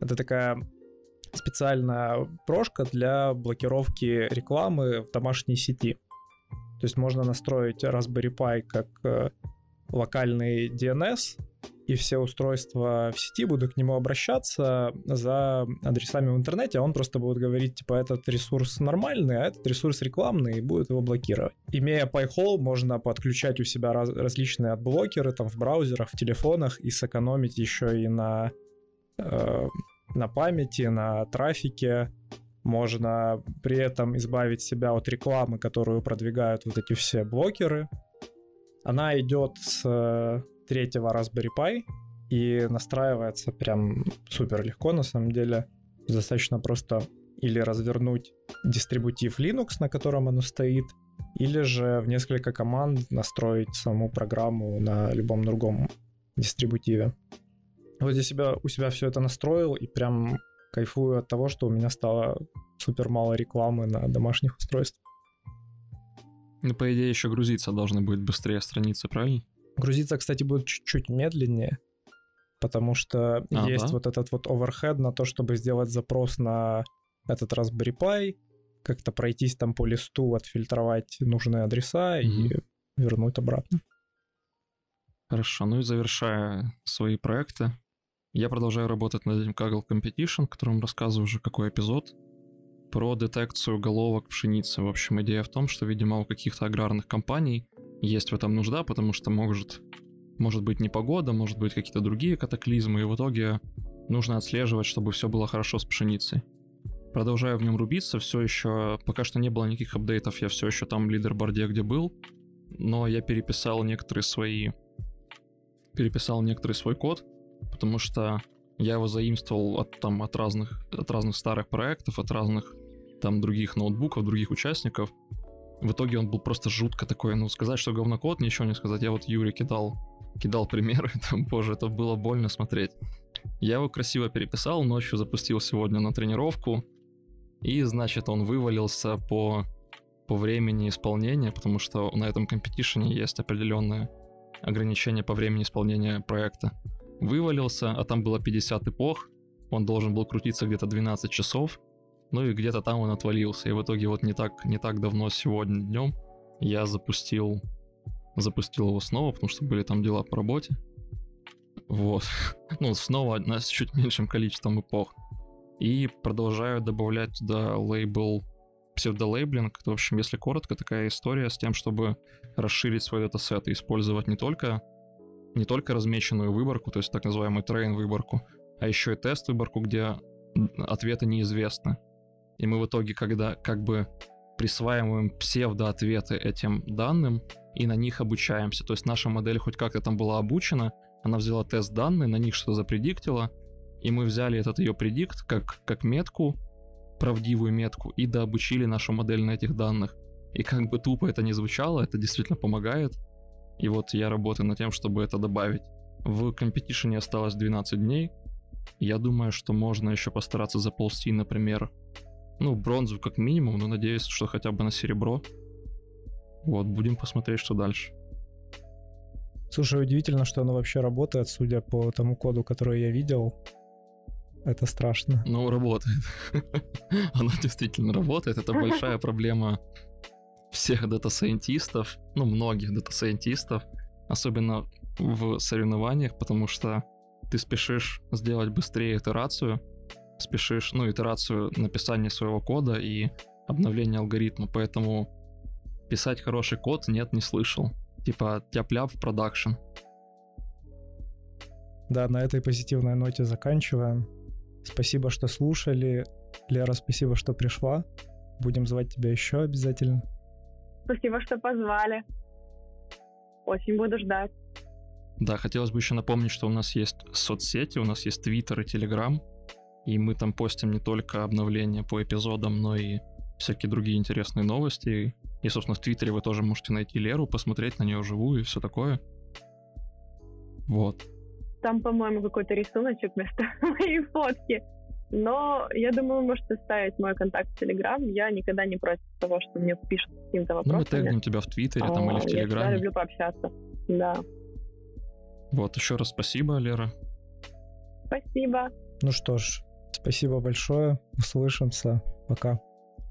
Это такая специальная прошивка для блокировки рекламы в домашней сети. То есть можно настроить Raspberry Pi как э, локальный DNS, и все устройства в сети будут к нему обращаться за адресами в интернете, а он просто будет говорить, типа, этот ресурс нормальный, а этот ресурс рекламный, и будет его блокировать. Имея Pi-hole, можно подключать у себя раз, различные отблокеры там в браузерах, в телефонах и сэкономить еще и на, э, на памяти, на трафике. Можно при этом избавить себя от рекламы, которую продвигают вот эти все блокеры. Она идет с третьего Raspberry Pi и настраивается прям супер легко на самом деле. Достаточно просто или развернуть дистрибутив Linux, на котором оно стоит, или же в несколько команд настроить саму программу на любом другом дистрибутиве. Вот я себя, у себя все это настроил и прям кайфую от того, что у меня стало супер мало рекламы на домашних устройствах. Ну, по идее, еще грузиться должны будет быстрее страницы, правильно? Грузиться, кстати, будет чуть-чуть медленнее, потому что ага. есть вот этот вот оверхед на то, чтобы сделать запрос на этот Raspberry Pi, как-то пройтись там по листу, отфильтровать нужные адреса угу. и вернуть обратно. Хорошо, ну и завершая свои проекты, я продолжаю работать над этим Kaggle Competition, которым рассказываю уже какой эпизод, про детекцию головок пшеницы. В общем, идея в том, что, видимо, у каких-то аграрных компаний есть в этом нужда, потому что может, может быть непогода, может быть какие-то другие катаклизмы, и в итоге нужно отслеживать, чтобы все было хорошо с пшеницей. Продолжаю в нем рубиться, все еще, пока что не было никаких апдейтов, я все еще там в лидерборде, где был, но я переписал некоторые свои, переписал некоторый свой код, потому что я его заимствовал от, там, от, разных, от разных старых проектов, от разных там других ноутбуков, других участников, в итоге он был просто жутко такой, ну, сказать, что говнокод, ничего не сказать. Я вот Юре кидал, кидал примеры, [laughs] там, боже, это было больно смотреть. Я его красиво переписал, ночью запустил сегодня на тренировку, и, значит, он вывалился по, по времени исполнения, потому что на этом компетишене есть определенное ограничение по времени исполнения проекта. Вывалился, а там было 50 эпох, он должен был крутиться где-то 12 часов, ну и где-то там он отвалился. И в итоге вот не так, не так давно, сегодня днем, я запустил, запустил его снова, потому что были там дела по работе. Вот. [laughs] ну, снова на, с чуть меньшим количеством эпох. И продолжаю добавлять туда лейбл псевдолейблинг. В общем, если коротко, такая история с тем, чтобы расширить свой датасет и использовать не только, не только размеченную выборку, то есть так называемую train выборку, а еще и тест выборку, где ответы неизвестны. И мы в итоге, когда как бы присваиваем псевдоответы этим данным и на них обучаемся. То есть наша модель хоть как-то там была обучена, она взяла тест данные, на них что-то запредиктила, и мы взяли этот ее предикт как, как метку, правдивую метку, и дообучили нашу модель на этих данных. И как бы тупо это не звучало, это действительно помогает. И вот я работаю над тем, чтобы это добавить. В компетишене осталось 12 дней. Я думаю, что можно еще постараться заползти, например, ну, бронзу как минимум, но надеюсь, что хотя бы на серебро. Вот, будем посмотреть, что дальше. Слушай, удивительно, что оно вообще работает, судя по тому коду, который я видел. Это страшно. Ну, работает. [laughs] Оно действительно работает. Это большая проблема всех дата-сайентистов, ну, многих дата-сайентистов, особенно в соревнованиях, потому что ты спешишь сделать быстрее итерацию, спешишь, ну, итерацию написания своего кода и обновление алгоритма, поэтому писать хороший код нет, не слышал. Типа тяп-ляп в продакшн. Да, на этой позитивной ноте заканчиваем. Спасибо, что слушали. Лера, спасибо, что пришла. Будем звать тебя еще обязательно. Спасибо, что позвали. Очень буду ждать. Да, хотелось бы еще напомнить, что у нас есть соцсети, у нас есть Твиттер и Телеграм, и мы там постим не только обновления по эпизодам, но и всякие другие интересные новости. И, собственно, в Твиттере вы тоже можете найти Леру, посмотреть на нее вживую и все такое. Вот. Там, по-моему, какой-то рисуночек вместо [laughs] моей фотки. Но я думаю, вы можете ставить мой контакт в Телеграм. Я никогда не против того, что мне пишут каким-то вопросами. Ну, мы тегнем тебя в Твиттере там, или в Телеграме. Я люблю пообщаться. Да. Вот, еще раз спасибо, Лера. Спасибо. Ну что ж, спасибо большое. Услышимся. Пока.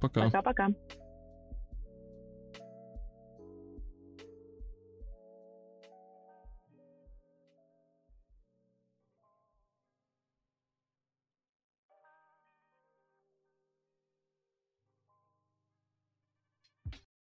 Пока. Пока-пока.